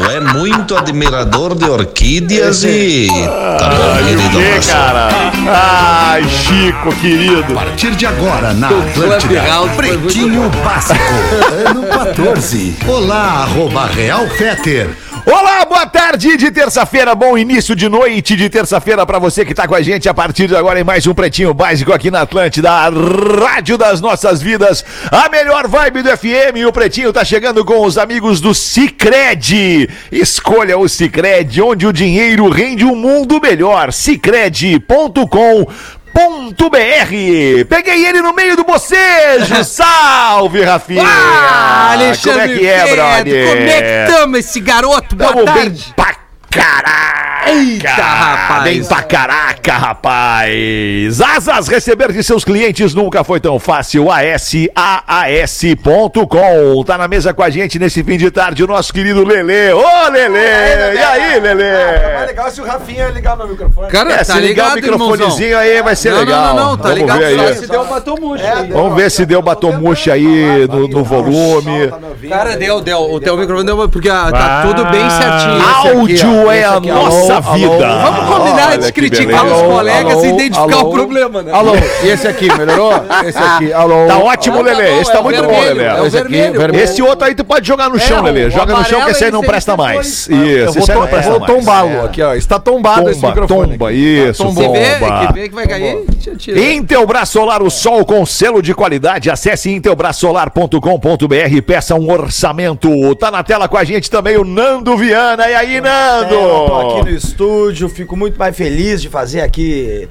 Tu é muito admirador de orquídeas e. Tá bom, querido. Que, abraço. cara? Ai, Chico, querido. A partir de agora, na Atlântida, Pretinho Básico, ano 14. Olá, arroba Real Feter. Olá, boa tarde de terça-feira, bom início de noite de terça-feira pra você que tá com a gente a partir de agora em mais um Pretinho Básico aqui na Atlântida, a rádio das nossas vidas, a melhor vibe do FM o Pretinho tá chegando com os amigos do Cicred. Escolha o Cicred, onde o dinheiro rende um mundo melhor, cicred.com Ponto .br. Peguei ele no meio do bocejo. Salve, Rafinha. Ah, Alexandre Como é que é, brother? Como é que tamo esse garoto? Boa Tamo bem tarde. pra caraca! Eita, rapaz. Bem pra caraca, rapaz! Asas, receber de seus clientes nunca foi tão fácil. ASAAS.com. Tá na mesa com a gente nesse fim de tarde o nosso querido Lelê. Ô, Lelê! E aí, Mais Lelê? legal se o Rafinha ligar meu microfone. Cara, É, tá se ligar o ligado, microfonezinho aí vai ser Não, não, legal. não, não, tá Vamos ligado ver só aí. se deu batom murcho aí. Vamos ver se deu batom murcho aí no, no volume. Cara, deu, deu. O teu microfone deu, porque ah, tá tudo bem certinho. Áudio é a aqui, nossa alô, vida. alô. Vamos combinar Olha de criticar os colegas alô, e identificar alô. o problema, né? Alô, e esse aqui, melhorou? Esse aqui, alô. Tá ótimo, Tá Lelê. bom, Esse tá é muito bom, vermelho, Lelê. é o Esse aqui, vermelho. Esse outro aí tu pode jogar no chão, É, Lelê. Joga no chão que esse aí não amarelo, presta mais. Eu Isso, vou, esse aí não presta vou mais. tombá-lo aqui, ó. Está tombado esse microfone. tomba, isso, Tá tomba. que vê que vai cair. Intelbras Solar, o sol com selo de qualidade. Acesse intelbrasolar.com.br e peça um orçamento. Tá na tela com a gente também o Nando Viana. E aí, Nando? É, eu tô aqui no estúdio, fico muito mais feliz de fazer aqui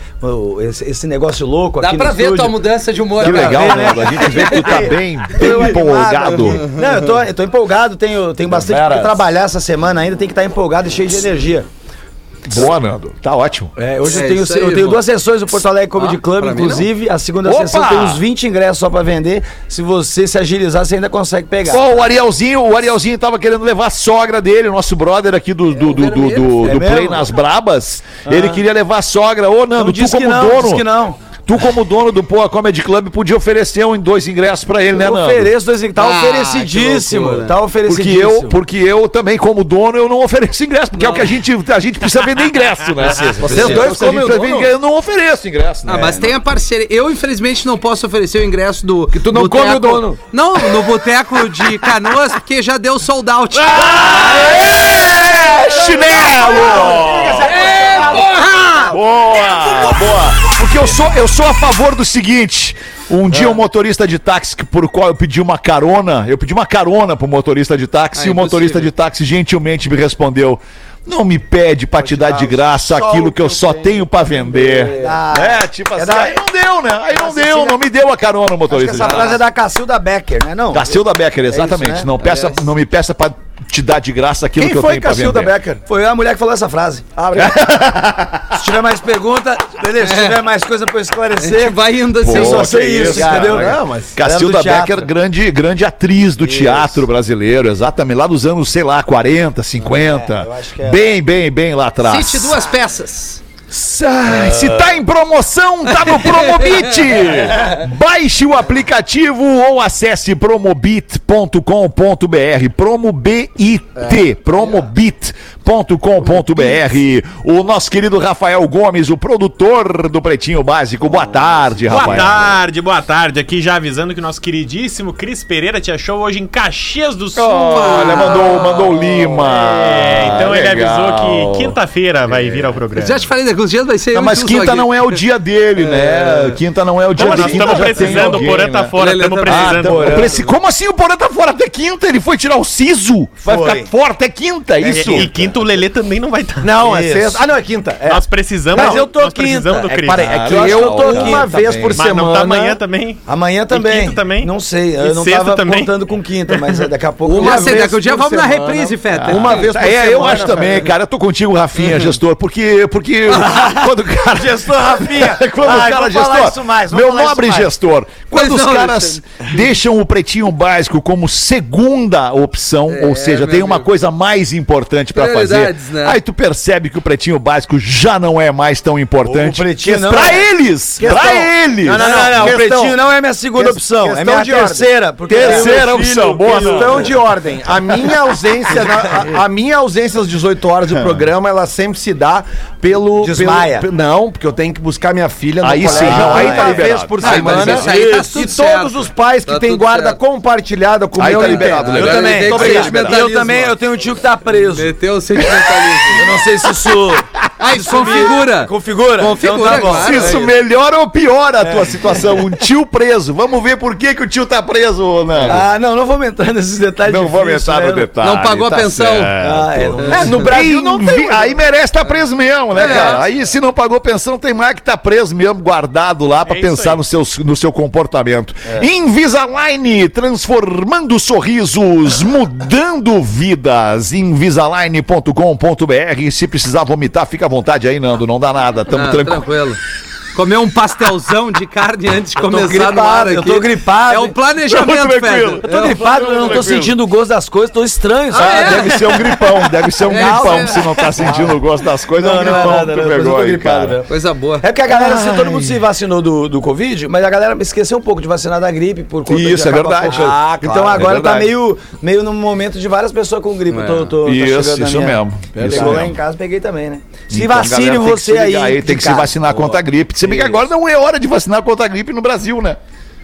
esse, esse negócio louco Dá aqui pra no ver estúdio. tua mudança de humor. Que legal, ver, né? A gente vê que tu tá bem, bem empolgado. Não, eu tô, eu tô empolgado, tenho, tenho bastante Veras. que trabalhar essa semana ainda, tem que estar empolgado e cheio de energia. Boa, Nando. Tá ótimo. É, hoje É eu tenho, aí, eu tenho duas sessões do Porto Alegre Comedy Ah, Club, inclusive. A segunda Opa! sessão tem uns 20 ingressos só pra vender. Se você se agilizar, você ainda consegue pegar. Ó, o Arielzinho, o Arielzinho tava querendo levar a sogra dele, o nosso brother aqui do, do, do, do, do- É do mesmo? Play nas Brabas. Ele queria levar a sogra. Ô, Nando, Não, tu diz como que não, dono. diz que não. Tu, como dono do Poa Comedy Club, podia oferecer um, dois ingressos pra ele, né, Eu Nando? ofereço dois Tá Ah, oferecidíssimo. loucura. Tá Porque oferecidíssimo. eu, porque eu também, como dono, eu não ofereço ingresso, porque é o que a gente, a gente precisa vender ingresso, né? Vocês dois, como como dono. eu não ofereço ingresso, né? Ah, mas tem a parceria. Eu, infelizmente, não posso oferecer o ingresso do. Que tu não come o dono. Não, no boteco de canoas, porque já deu sold out. Aê, chinelo! É! Boa, boa. Porque eu sou, eu sou a favor do seguinte. Um dia um motorista de táxi por qual eu pedi uma carona, eu pedi uma carona pro motorista de táxi Ah, e o motorista de táxi gentilmente me respondeu: "Não me pede pra te dar de graça aquilo que eu só tenho pra vender". Ah, É, tipo assim, da- aí não deu, né? Aí não deu, não me deu a carona o motorista. essa frase é da Cacilda Becker, né? Não. Cacilda Becker, exatamente. né? Não peça, não me peça pra te dar de graça aquilo Quem que eu foi tenho pra Cacilda vender. Becker? Foi a mulher que falou essa frase. Abre. se tiver mais pergunta, beleza? Se tiver mais coisa pra eu A gente esclarecer, vai indo assim. eu Pô, só que sei isso, isso, cara. entendeu? Não, mas Cacilda Becker, grande, grande atriz do teatro brasileiro, exatamente, lá dos anos, sei lá, 40, 50. É, eu acho que é. Bem, bem, bem lá atrás. Cite duas peças. Se tá em promoção, tá no Promobit! Baixe o aplicativo ou acesse promobit.com.br. Promobit, promobit.com.br. O nosso querido Rafael Gomes, o produtor do Pretinho Básico. Boa tarde, Boa Rafael. tarde, boa tarde. Aqui já avisando que o nosso queridíssimo Cris Pereira te achou hoje em Caxias do Sul. Olha, mandou, mandou o Lima. É, então ele Legal. avisou que quinta-feira vai vir ao programa. Já te falei, daqui uns dias vai ser. Não, eu mas quinta não é o dia dele, né? Quinta não é o dia Não, dele. estamos precisando, o Porã tá né? fora, Ele estamos tá- Ah, precisando. tá, eu preci- Como assim o Porã tá fora até quinta? Ele foi tirar o siso? Vai Foi. ficar fora até quinta, é isso? E, e quinta o Lelê também não vai estar. Não, é Isso. sexta. Ah, não, é quinta. É. Nós precisamos, Mas eu tô nós precisamos quinta. do É, Cris. peraí, é que Ah, eu, eu tô tô uma quinta vez também. por Mas semana. não tá amanhã também? Amanhã também. quinta também? Não sei, E eu não sexta tava também? contando com quinta, mas é, daqui a pouco. Uma eu- cedo, daqui um dia vamos na semana. reprise, Feta. Uma vez por É, eu semana, acho também, cara. Eu tô contigo, Rafinha, gestor, porque, porque quando o cara. Gestor Rafinha. Quando o cara gestor, isso mais, vamos meu nobre gestor, quando os não, caras deixam o pretinho básico como segunda opção, ou seja, tem uma coisa mais importante pra fazer, Prioridades, né? aí tu percebe que o pretinho básico já não é mais tão importante O pretinho não pra é. eles, Questão. pra eles. Não, não, não, não. O pretinho não é minha segunda opção. É minha terceira. Porque Terceira opção, boa. Questão de ordem. A minha ausência, na- a, a minha ausência às 18 horas do programa, ela sempre se dá pelo. Desmaia. pelo- não, porque eu tenho que buscar minha filha no Aí sim, não, aí tá 30 liberado. vezes por mas semana. aí tá e todos os pais que Tá têm guarda compartilhada com o Aí meu tá liberado. Eu legal. também. Eu também, eu tenho um tio que tá preso. Meteu o sentimentalismo. Eu não sei se isso Ah, isso configura. configura. Configura, Então tá. Se isso melhora ou piora a tua situação, um tio preso. Vamos ver por que, que o tio tá preso, Nando. Ah, não, não vamos entrar nesses detalhes não vamos difíceis, entrar no né? detalhe. Não pagou a tá pensão. certo. Ah, é, não- É, no Brasil não tem. Aí merece estar preso mesmo, né, É. cara? Aí se não pagou pensão, tem mais que estar preso mesmo, guardado lá pra É pensar no seu, no seu comportamento. Invisalign, transformando sorrisos, mudando vidas. Invisalign.com.br. Se precisar vomitar, fica à vontade aí, Nando. Não dá nada. Tamo Ah, tranquilo. tranquilo. Comer um pastelzão de carne antes de começar no gripado, ar eu aqui. tô gripado. É um planejamento. Feder. Eu tô gripado, eu não tô sentindo o gosto das coisas, tô estranho, Ah, sabe? deve ser um gripão, deve ser um É, gripão. é. Se não tá sentindo o gosto das coisas, é um Não, não é gripão que tu não, mas eu pegou aí, gripado cara. mesmo. Coisa boa. É porque a galera, assim, todo mundo se vacinou do, do Covid, mas a galera esqueceu um pouco de vacinar da gripe por conta Isso, de é verdade. Ah, então claro, agora é tá meio, meio num momento de várias pessoas com gripe. É. Tô, tô, Isso, isso mesmo. Pegou Isso lá em casa, peguei também, né? Se Então, vacine que você aí. Tem que se vacinar contra a gripe. Bem que agora não é hora de vacinar contra a gripe no Brasil, né?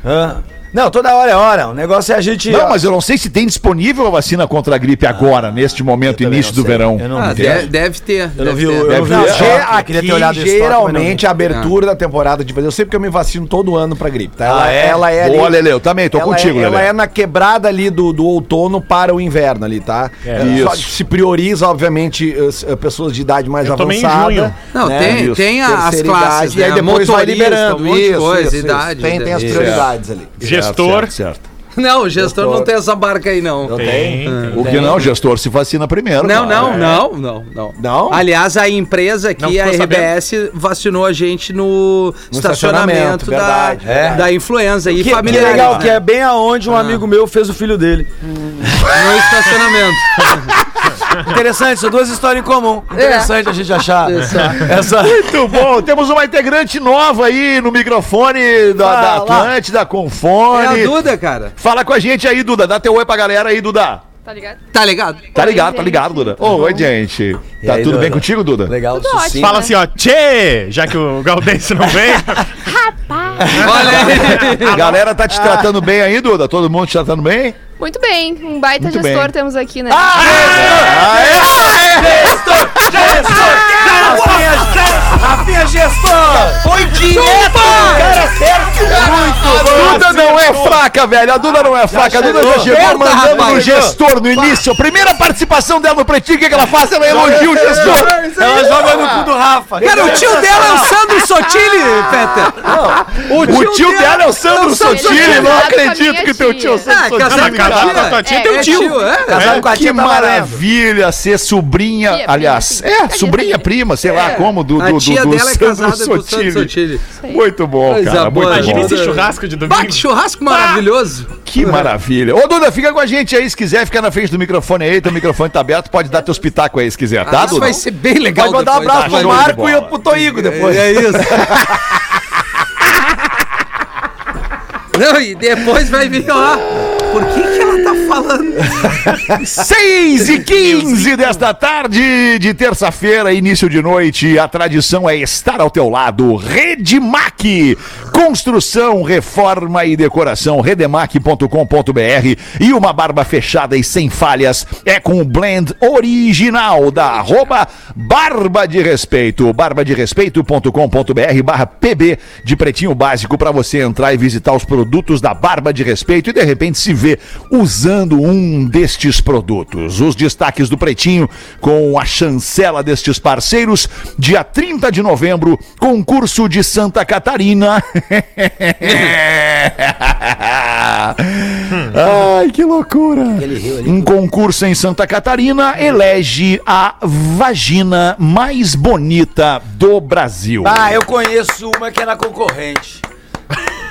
Ah. Não, toda hora é hora. O negócio é a gente. Não, mas eu não sei se tem disponível a vacina contra a gripe agora, neste momento, início não do verão. Eu não Ah, deve, deve ter. Eu não deve vi ter. eu Deve não vi eu queria ter olhado não geralmente, a abertura da temporada de Eu sei porque eu me vacino todo ano pra gripe, tá? Ela, Ah, é? ela é Boa, ali- Lele, eu também, tô ela contigo, é, Ela Lele. é na quebrada ali do, do outono para o inverno ali, tá? É, Só Isso. se prioriza, obviamente, as- as pessoas de idade mais Eu avançada. junho. Não, né? tem, Isso. tem a- as classes, idade, e aí né? depois vai liberando isso, coisa, isso, isso. idade. Tem, tem as prioridades ali. Gestor. Certo, certo. Não, o gestor não tem essa barca aí, não. Tem, O que não, gestor, se vacina primeiro. Não, cara. não, não, não, não. Não? Aliás, a empresa aqui, a RBS, vacinou a gente no, estacionamento, estacionamento, da, verdade, verdade. da influenza e Que, que familiares, legal, né? que é bem aonde um Ah. amigo meu fez o filho dele. No estacionamento. Interessante, são duas histórias em comum. Interessante a gente achar essa. Muito bom, temos uma integrante nova aí no microfone da, da. Atlântida, com É a. Duda, cara. Fala com a gente aí, Duda. Dá teu oi pra galera aí, Duda. Tá ligado? Tá ligado? Tá Oi, ligado, tá ligado, Duda. Ô, oi, gente. E Tá aí, tudo Duda? bem contigo, Duda? Legal, Tudo sucinto. Fala assim, ó, tchê! Já que o Galdense não vem. Olha aí. Galera tá te tratando bem aí, Duda? Todo mundo te tratando bem? Muito bem, um baita Muito gestor bem. temos aqui, né? Rafinha Gestor! Foi direto! Cara certo! Duda não é fraca, velho. A Duda não é fraca. A Duda já chegou mandando rapaz. no gestor no início. A primeira participação dela no Pretinho, o que, que ela faz? Ela elogia o gestor. Ela joga no cu do Rafa. Cara, o tio dela é o Sandro Sotile, Peter. O tio dela é o Sandro Ele Sotile. é Não acredito que teu tio é o tia. Ah, Sandro casado Sotile. com a tia? tia É, É tio. tio, é. Casado com a Que tia valendo. maravilha ser sobrinha, Aliás, é, sobrinha, prima, sei lá como, do, A do, tia do, do dela é Sandro casada com o Sandro Sotile. Muito bom, Coisa cara, boa. muito Imagina bom. esse churrasco de domingo. Bate churrasco maravilhoso. Que maravilha. Ô, Duda, fica com a gente aí, se quiser, fica na frente do microfone aí, teu microfone tá aberto, pode dar teus pitacos aí, se quiser, tá, Isso Duda? vai ser bem legal Pode mandar um abraço pro Marco e pro Toigo depois. É isso. Não, e depois vai vir, ó. Por que, que ela tá falando? 6 e 15 desta tarde de terça-feira, início de noite. A tradição é estar ao teu lado. Redemac. Construção, reforma e decoração. Redemac.com.br. E uma barba fechada e sem falhas é com o blend original da arroba Barba de Respeito. barbaderespeito.com.br barra PB de Pretinho Básico para você entrar e visitar os produtos da Barba de Respeito e de repente se ver usando um destes produtos. Os destaques do Pretinho com a chancela destes parceiros. Dia 30 de novembro, concurso de Santa Catarina. Ai, que loucura. Um concurso em Santa Catarina elege a vagina mais bonita do Brasil. Ah, eu conheço uma que era concorrente.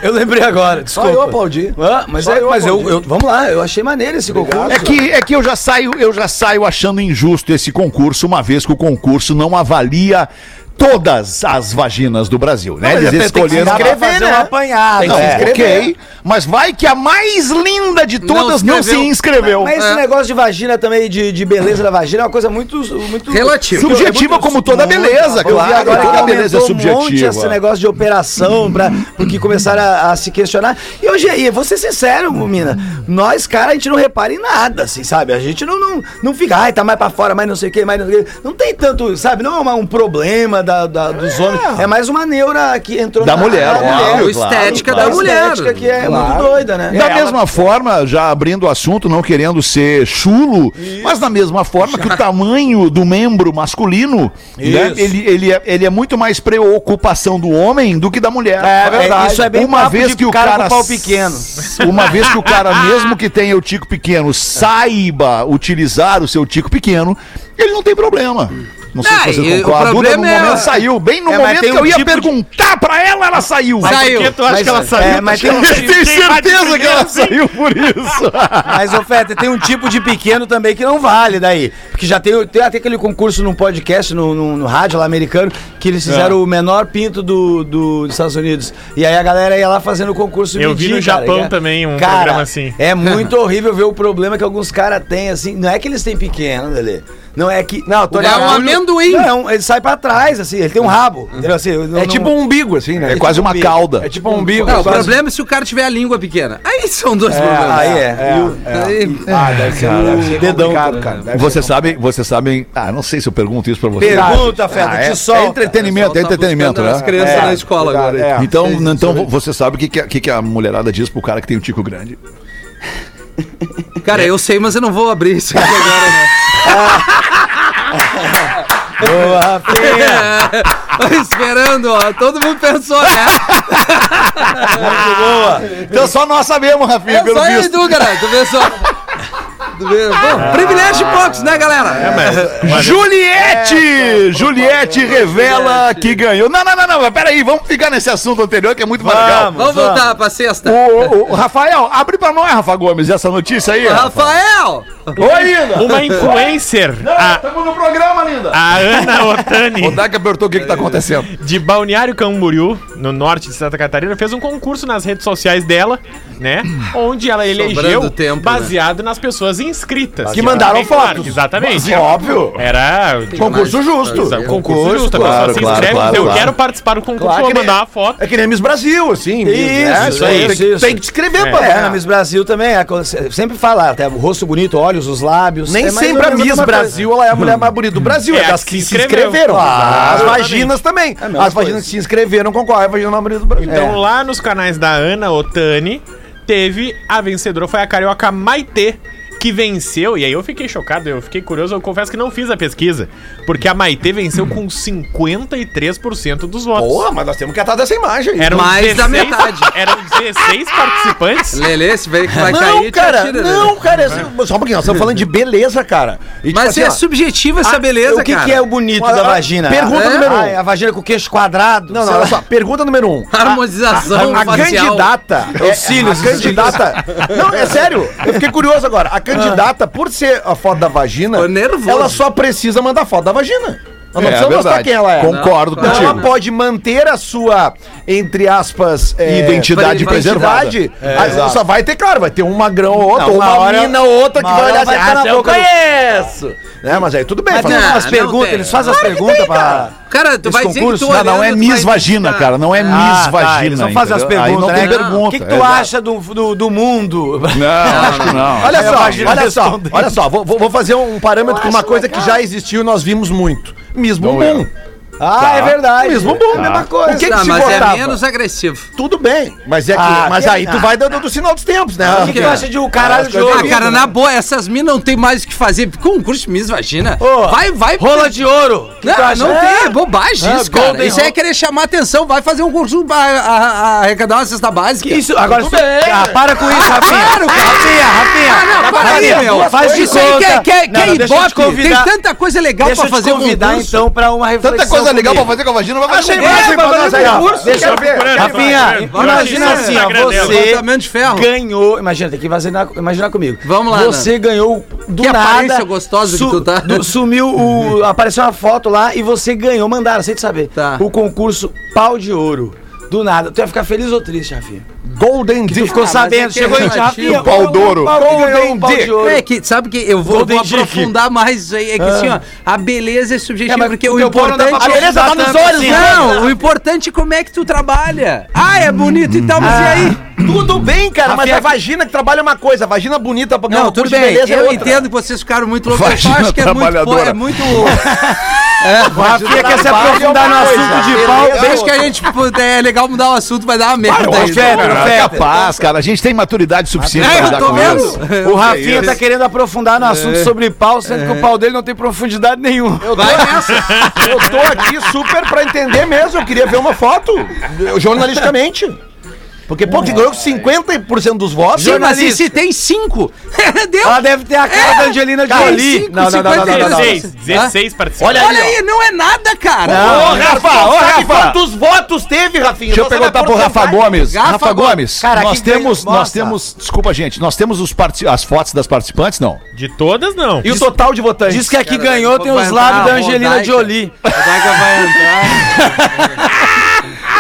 Eu lembrei agora, desculpa. eu aplaudi. Ah, mas Só é, eu mas eu, aplaudi. eu- vamos lá, eu achei maneiro esse concurso. É que, é que eu já saio, eu já saio achando injusto esse concurso, uma vez que o concurso não avalia todas as vaginas do Brasil, né? mas Eles é, tem que se escolheram inscrever, fazer né? um apanhado. Tem que se É. Ok, mas vai que a mais linda de todas não, se escreveu. inscreveu. Mas esse É. negócio de vagina também, de, de beleza da vagina, é uma coisa muito. muito Relativo. Subjetiva como toda beleza, Eu vi agora toda que beleza é aumentou um monte subjetiva. esse negócio de operação, pra, porque começaram a, a se questionar. E hoje aí, vou ser sincero, mina, nós, cara, a gente não repara em nada, assim, sabe? A gente não, não, não fica, ai, tá mais pra fora, mais não sei o que, mais não sei o que. Não tem tanto, sabe? Não é uma- um problema da, da- dos homens, é mais uma neura que entrou Da mulher, da óbvio, estética claro, da mulher. estética que é muito doida, né? Da mesma forma, já abrindo o assunto, não querendo ser chulo, mas da mesma forma que o tamanho do membro masculino, né, Isso. ele, ele, é, ele é muito mais preocupação do homem do que da mulher. É verdade. Isso é bem Uma vez que o cara cara, com pau pequeno. uma vez que o cara mesmo que tenha o tico pequeno saiba utilizar o seu tico pequeno, ele não tem problema. Não sei Ah, se você concorda. A Duda, no é- momento saiu, bem no É, mas momento tem que um eu ia tipo de- perguntar pra ela, ela saiu. Saiu. Por que tu acha Mas- que ela saiu? é, mas tem um Eu tipo- tenho certeza que ela assim. saiu por isso. Mas, ô Feta, tem um tipo de pequeno também que não vale daí. Porque já tem, tem até aquele concurso num podcast, no, no, no rádio lá americano, que eles fizeram o menor pinto do, do- dos Estados Unidos. E aí a galera ia lá fazendo o concurso Eu vi no Japão também um programa assim. É muito horrível ver o problema que alguns caras têm, assim. Não é que eles têm pequeno, Lelê. Não é que. Não, tô É um amendoim. Não, é um- ele sai pra trás, assim. Ele tem um rabo. entendeu? Assim, não- É tipo um umbigo, assim, né? É quase uma cauda. É tipo um umbigo. Não, o quase- problema é se o cara tiver a língua pequena. Aí são dois problemas. Aí é. O- Aí- Ah, deve ser, deve ser dedão, cara. Deve Você ser sabe, você sabe. Ah, não sei se eu pergunto isso pra você. Pergunta, Feta, Ah, é, te solta. é entretenimento, é tá entretenimento, né? As crianças É, na escola agora. é. Então, Vocês- então vocês- você sabe o que, que, a- que que a mulherada diz pro cara que tem o tico grande? Cara, eu sei, mas eu não vou abrir isso aqui agora, né? Boa, Feta. Tô esperando, ó. Todo mundo pensou, né? Então só nós sabemos, Rafinha, É pelo só aí, visto. tu, cara. Tu pensou. Bom, privilégio de poucos, né, galera? Juliette! Juliette revela que ganhou. Não, não, não, não, mas peraí, vamos ficar nesse assunto anterior que é muito mais legal. Vamos voltar pra sexta. O, o- o Rafael, abre pra nós, Rafa Gomes, essa notícia aí. Rafa. Rafael! Oi, linda! Uma influencer, a, Estamos no programa, linda! a Ana Otani, O Daka perguntou o que, que tá acontecendo. de Balneário Camboriú, no norte de Santa Catarina, fez um concurso nas redes sociais dela, né? Onde ela elegeu tempo, baseado nas pessoas inscritas. Que mandaram claro, fotos. Exatamente. Óbvio. Era Concurso justo. Exato, concurso justo. A claro, pessoa se claro, inscreve, claro, eu claro. quero participar do concurso, Claro vou nem- mandar uma foto. É que nem Miss Brasil, assim. né? isso aí, Tem, isso, isso. tem que escrever É. pra É, na Miss Brasil também, é, sempre fala, até o rosto bonito, olhos, os lábios. Nem é sempre a Miss. Brasil ela é a mulher mais bonita do Brasil, é, É, a das que se se inscreveram. Claro, As vaginas também. É a As vaginas que se inscreveram concorrem do Brasil. Então lá nos canais da Ana Otani, teve a vencedora, foi a carioca Maitê, que venceu, e aí eu fiquei chocado, eu fiquei curioso, eu confesso que não fiz a pesquisa, porque a Maitê venceu com 53% dos votos. Porra, mas nós temos que atar dessa imagem. Eram Mais da metade. Eram 16 participantes. Lelê, se vê que vai não, cair, cara, atira, né? não, cara, é- só um pouquinho, nós estamos falando de beleza, cara. E, tipo Mas assim, é ó, subjetiva essa beleza, O que, cara. que é o bonito Olha, da vagina? pergunta Ah, número um. ah, é a vagina com queixo quadrado. Não, não, olha só, pergunta número um. Harmonização A, a facial. candidata. É, Os cílios, A candidata. Não, é sério. Eu fiquei curioso agora. A candidata, por ser a foto da vagina, ela só precisa mandar foto da vagina. Nós não É, precisamos mostrar verdade. quem ela é. Concordo contigo. ela pode manter a sua, entre aspas, é, Identidade preservada. É, Ah, só vai ter, claro, vai ter um magrão ou outro, Não, ou uma uma mina ou outra que vai olhar assim, tá ah, eu conheço. Né, mas aí tudo bem. Mas tem Não, umas não perguntas, eles fazem as perguntas pra... cara. Tu Esse vai dizer concurso? que tu Não, não é Miss Vagina, cara. Não é Miss Ah, tá, Vagina. eles vão fazer as perguntas, não tem né? pergunta. O que, que tu exato. acha do, do, do mundo? Não, acho que não. Olha só, olha só, olha só, vou, vou- vou fazer um parâmetro com uma coisa que já existiu e nós vimos muito. Miss Bumbum. Ah, é verdade. Mesmo bom. É a mesma coisa. O que que se mas votava? é menos agressivo. Tudo bem, mas é que, Ah, mas que- aí tu ah. vai dando do sinal dos tempos, né? O que, que tu acha de um caralho de ouro? Ah, cara, na boa, essas minas não tem mais o que fazer. Concurso de Miss Vagina. Ô, vai, vai. Rola de ouro. Não, não É. tem, é bobagem Ah, isso, cara. Golden Isso aí é querer chamar atenção. Vai fazer um curso pra arrecadar uma cesta básica. Que isso? Agora Tudo isso- bem. Ah, para com isso, Rafinha. Claro, cara. Rafinha, Rafinha. Ah, não, para aí, meu. Faz de Isso aí quer, ibope. convidar. Tem tanta coisa legal pra fazer convidar, concurso. então, pra uma reflexão coisa legal pra fazer com a vagina, vai fazer Achei concurso massa aí pra pra nós fazer concurso. Deixa eu ver. Rafinha, imagina assim, ó, dela. você ganhou, imagina, tem que imaginar, imaginar comigo. Vamos lá, Você ganhou do Que nada. aparência gostosa que tu tá. do- sumiu o apareceu uma foto lá e você ganhou, mandaram, sem te saber. Tá. O concurso Pau de Ouro. Do nada. Tu ia ficar feliz ou triste, Rafinha? Golden Tu Dick. ficou sabendo, é que é chegou em. Rafinha. O pau d'ouro. Golden Golden. Dick. É que, sabe que eu vou, vou aprofundar mais isso aí. É que assim, ó, a beleza é subjetiva, É, mas porque o importante... pra A beleza tá nos olhos, assim. Não, o importante é como é que tu trabalha. Ah, é bonito e tal, mas e aí? Tudo bem, cara, mas a vagina que trabalha é uma coisa, a vagina bonita pra ganhar Não, tudo bem. beleza é Eu entendo que vocês ficaram muito loucos. Eu acho que é muito... É Rafinha quer se aprofundar no assunto de pau. Desde que a gente puder, é legal mudar o assunto, vai dar uma merda Ô, Fetter. capaz, cara. A gente tem maturidade suficiente É, pra lidar com isso. O Rafinha tá querendo aprofundar no assunto sobre pau, sendo que o pau dele não tem profundidade nenhuma. Eu tô, eu tô aqui super pra entender mesmo, eu queria ver uma foto, jornalisticamente. Porque, pô, que ganhou 50% dos votos. Sim, mas e se tem cinco? Deu. Ela deve ter a cara É. da Angelina Jolie. cinco, Não, não, não, não, não, não, não. 16, 16 participantes. Olha Olha aí, não é nada, cara. Ô, Rafa, ô, Rafa. Quantos votos teve, Rafinha? Deixa eu perguntar pro Rafa. Gomes. Rafa Gomes. Nós temos, ganhou? nós temos, desculpa gente, nós temos os as fotos das participantes, não? De todas, não. E o total de votantes? Diz que aqui ganhou tem os lábios a da Angelina. Jolie. A vai entrar.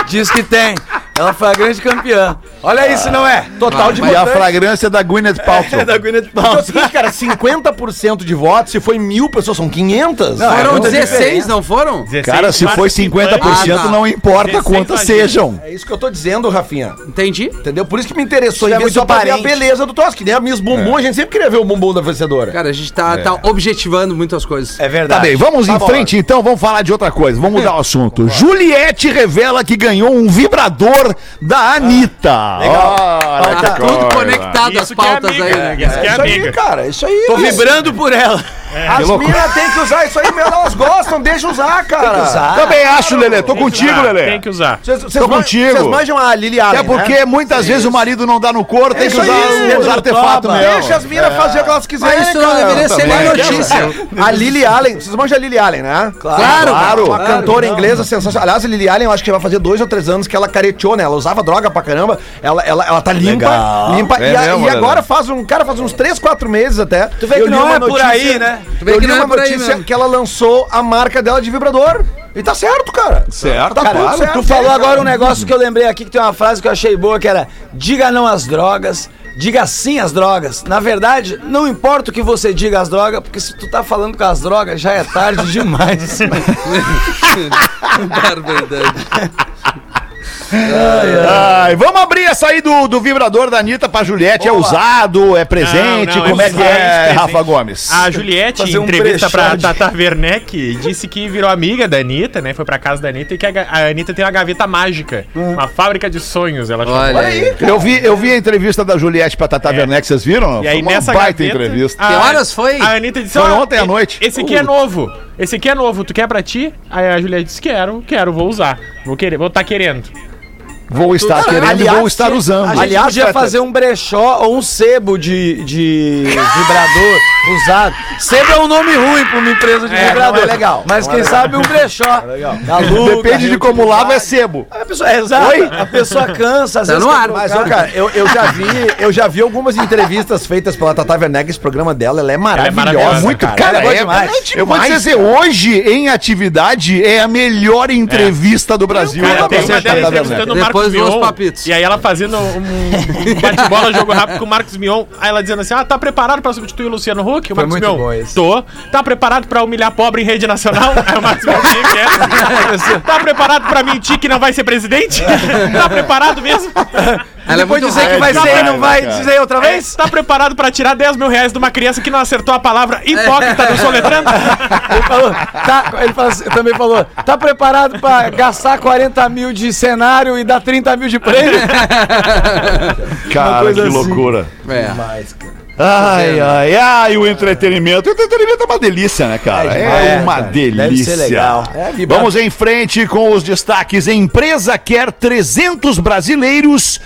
Diz que tem. Ela foi a grande campeã. Olha isso, não é? Total de E a votantes. fragrância da Gwyneth Paltrow. da Gwyneth Então é o seguinte, cara, 50% de votos, se foi mil pessoas, são 500. Não, é Foram muita 16, diferença. não foram? 16 Cara, se foi 50%, Ah, tá. não importa 16 quantas sejam. É isso que eu tô dizendo, Rafinha. Entendi. Entendeu? Por isso que me interessou em é ver muito só pra ver a beleza do troço. Que nem a Miss Bumbum, a gente sempre queria ver o bumbum da vencedora. Cara, a gente tá, tá objetivando muitas coisas. É Tá verdade. bem, vamos Tá em bom. frente então, vamos falar de outra coisa, vamos mudar o assunto. Juliette revela que ganhou um vibrador da Anitta. Olha Tá que tudo conectado as Isso que é pautas amiga, aí, né? né? Isso que é isso aí, cara, isso aí. Tô vibrando por ela. As loucura. minas têm que usar isso aí, meu, elas gostam, deixa usar, cara. usar. Também acho, Lelê, tô Tem que contigo, usar, Lelê. Tem que usar. Vocês, vocês Tô man- contigo. Vocês manjam a Lily Allen, É porque né? muitas vezes o marido não dá no couro, tem que usar aí, os artefatos mesmo. Deixa as minas fazer o que elas quiserem, Mas isso não cara. deveria ser nem notícia. A Lily Allen, vocês manjam a Lily Allen, né? Claro, Claro. Uma Claro, cantora não. inglesa sensacional. Aliás, a Lily Allen, eu acho que vai fazer dois ou três anos que ela careteou, né? Ela usava droga pra caramba. Ela, ela, ela tá limpa, Legal. limpa. É e a- mesmo, e agora faz um, cara, faz uns três, quatro meses até. Tu vê que não é por aí, né? Tu vê eu que li não é uma por aí notícia mesmo. que ela lançou a marca dela de vibrador. E tá certo, cara. Certo, Tá cara. tudo certo. Tu falou agora um negócio que eu lembrei aqui, que tem uma frase que eu achei boa, que era Diga não às drogas, diga sim às drogas. Na verdade, não importa o que você diga às drogas, porque se tu tá falando com as drogas, já é tarde demais. Barbaridade. Ai, vamos abrir essa aí do, do vibrador da Anitta pra Juliette. É usado, é presente? Não, não, Como é que usado, é, presente. Rafa Gomes? A Juliette, Fazer em um entrevista brechó pra de- Tata Werneck, disse que virou amiga da Anitta, né? Foi pra casa da Anitta e que a, a Anitta tem uma gaveta mágica. Uma fábrica de sonhos, ela chamou. Olha aí. Eu vi, eu vi a entrevista da Juliette pra Tata Werneck, vocês viram? E aí Foi uma nessa baita gaveta, entrevista. a- Que horas foi? A Anitta disse, Foi "Ó, ontem à noite." Esse aqui é novo. Esse aqui é novo. Tu quer pra ti? Aí a Juliette disse, quero, quero, vou usar. Vou querer, vou estar querendo. Vou estar Cara, querendo e aliás, vou estar A usando. gente Aliás, podia fazer um brechó ou um sebo de, de vibrador usado. Sebo é um nome ruim pra uma empresa de É, vibrador. é legal. Mas Não quem é sabe um brechó. Aluga, Depende de como lava, é sebo. A pessoa, é, exato. A pessoa cansa, às Tá vezes no ar. Mas, ó, cara, eu, eu já vi, eu já vi algumas entrevistas feitas pela Tata Werneck, esse programa dela, ela é maravilhosa. maravilhosa, Muito, cara. cara, Ela é é, demais. eu vou te dizer, hoje, em atividade, é a melhor entrevista do Brasil. Cara, tem uma entrevistando Depois Mion. papitos. E aí ela fazendo um um bate-bola, jogo rápido com o Marcos Mion. Aí ela dizendo assim: Ah, tá preparado pra substituir o Luciano Huck? O Marcos muito Mion. bom esse. Tô. Tá preparado pra humilhar pobre em rede nacional? Aí o Marcos Mion sim, quer. Tá preparado pra mentir que não vai ser presidente? Tá preparado mesmo? Ela é Depois muito dizer que vai ser e não vai cara. dizer outra vez? Tá preparado pra tirar 10 mil reais de uma criança que não acertou a palavra hipócrita do soletrando? Ele, falou, tá, ele falou assim- também falou, tá preparado pra gastar 40 mil de cenário e dar 30 mil de prêmio? Cara, coisa que assim. loucura. É. Ai, ai, ai, o entretenimento. O entretenimento é uma delícia, né, cara? É, É, uma cara. delícia. Deve ser legal. É. Vamos em frente com os destaques. Empresa quer 300 brasileiros.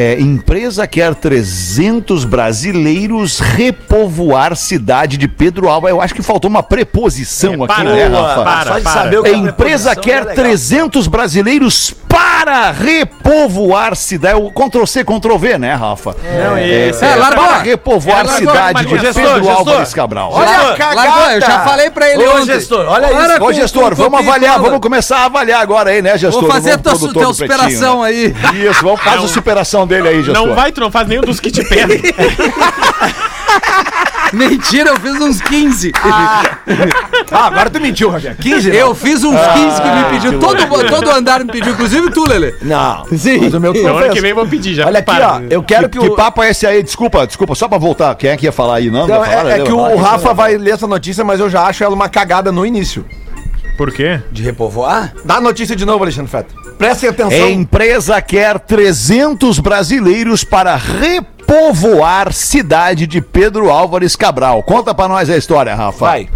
É, empresa quer 300 brasileiros repovoar cidade de Pedro Alba. Eu acho que faltou uma preposição É, aqui, para, né, Rafa? para, Só de para. saber o que A é empresa preposição quer é legal. 300 brasileiros para repovoar cidade. O Ctrl C, Ctrl V, né, Rafa? Não, esse É, largou. para repovoar É, a largou, cidade de gestor, Pedro gestor. Álvares Cabral. Olha a Largou, cagada! eu já falei pra ele Ô, ontem. gestor, olha Para isso. com- Ô, gestor, com vamos e avaliar, cola. vamos começar a avaliar agora aí, né, gestor? Vou fazer O a tua, tua Pretinho, superação né? aí. Isso, vamos fazer a superação dele aí, gestor. Não vai, tu não faz nenhum dos que te pedem. Mentira, eu fiz uns 15. Ah, agora tu mentiu, Rogério. 15, Eu fiz uns 15 que me pediu. que Todo, todo andar me pediu, inclusive tu, Lele. Não. Sim. Mas o meu tu Então, não ano que vem eu vou pedir já. Olha aqui, Para. ó. Eu quero Que, que, que o... papo é esse aí? Desculpa, desculpa, só pra voltar. Quem é que ia falar aí? Não, Não, ia falar, é, é que o, o Rafa vai ler essa notícia, mas eu já acho ela uma cagada no início. Por quê? De repovoar? Dá a notícia de novo, Alexandre Fetter. Prestem atenção. Empresa quer 300 brasileiros para repovoar cidade de Pedro Álvares Cabral. Conta pra nós a história, Rafa. Vai.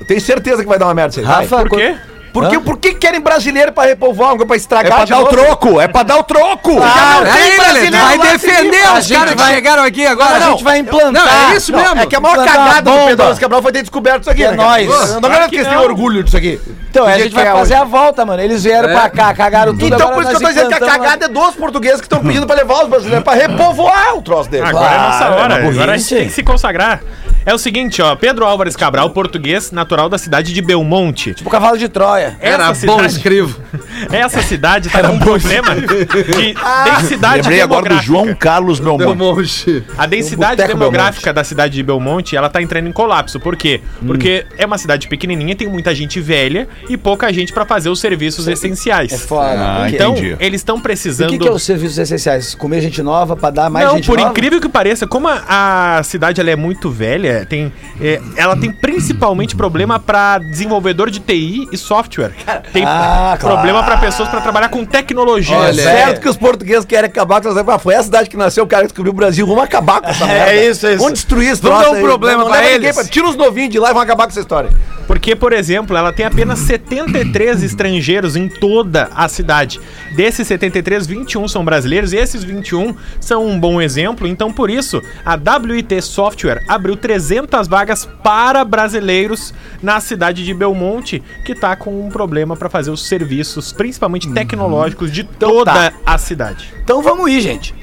Eu tenho certeza que vai dar uma merda isso aí. Vai. Rafa, Por quê? Por que, por que querem brasileiro pra repovoar? Pra É estragar pra de dar o novo? troco, é pra dar o troco. Ah, não tem brasileiro vai defender os caras que chegaram aqui agora. a gente vai implantar. Não, é isso Não, mesmo. é que a maior Plantar cagada do bomba. Pedro Cabral foi ter descoberto isso aqui. É né, cara? nóis. Não Claro garanto que eles não. têm orgulho disso aqui. Então, Do a gente vai é fazer hoje. a volta, mano. Eles vieram É. pra cá, cagaram tudo. Então, agora por isso que eu nós tô dizendo que a cagada é dos portugueses que estão pedindo pra levar os brasileiros pra repovoar o troço deles. Agora é nossa Claro, hora. é Agora a gente tem que se consagrar. É o seguinte, ó. Pedro Álvares Cabral, português, natural da cidade de Belmonte. Tipo o cavalo de Troia. Era Essa bom cidade- escrivo. Essa cidade tá com um problema de densidade Lembrei agora do demográfica. João Carlos Belmonte. monte. A densidade demográfica da cidade de Belmonte, ela tá entrando em colapso. Por quê? Porque é uma cidade pequenininha, tem muita gente velha e pouca gente pra fazer os serviços essenciais. É foda. Ah, Por então, entendi. eles estão O precisando que, que é os serviços essenciais? Comer gente nova pra dar mais não, gente por nova? incrível que pareça, como a, a cidade ela é muito velha, tem, é, ela tem principalmente problema pra desenvolvedor de TI e software. Tem Ah, claro. problema pra pessoas pra trabalhar com tecnologia. É Olha, certo que os portugueses querem acabar com essa. Foi a cidade que nasceu o cara que descobriu o Brasil. Vamos acabar com essa merda. isso, é isso. Vamos destruir esse Vamos dar um aí. problema pra leva eles. Tira os novinhos de lá e vão acabar com essa história. Porque, por exemplo, ela tem apenas 73 estrangeiros em toda a cidade. Desses 73, 21 são brasileiros e esses 21 são um bom exemplo. Então, por isso, a WIT Software abriu 300 vagas para brasileiros na cidade de Belmonte, que tá com um problema para fazer os serviços, principalmente tecnológicos, de toda tá. a cidade. Então vamos ir, gente.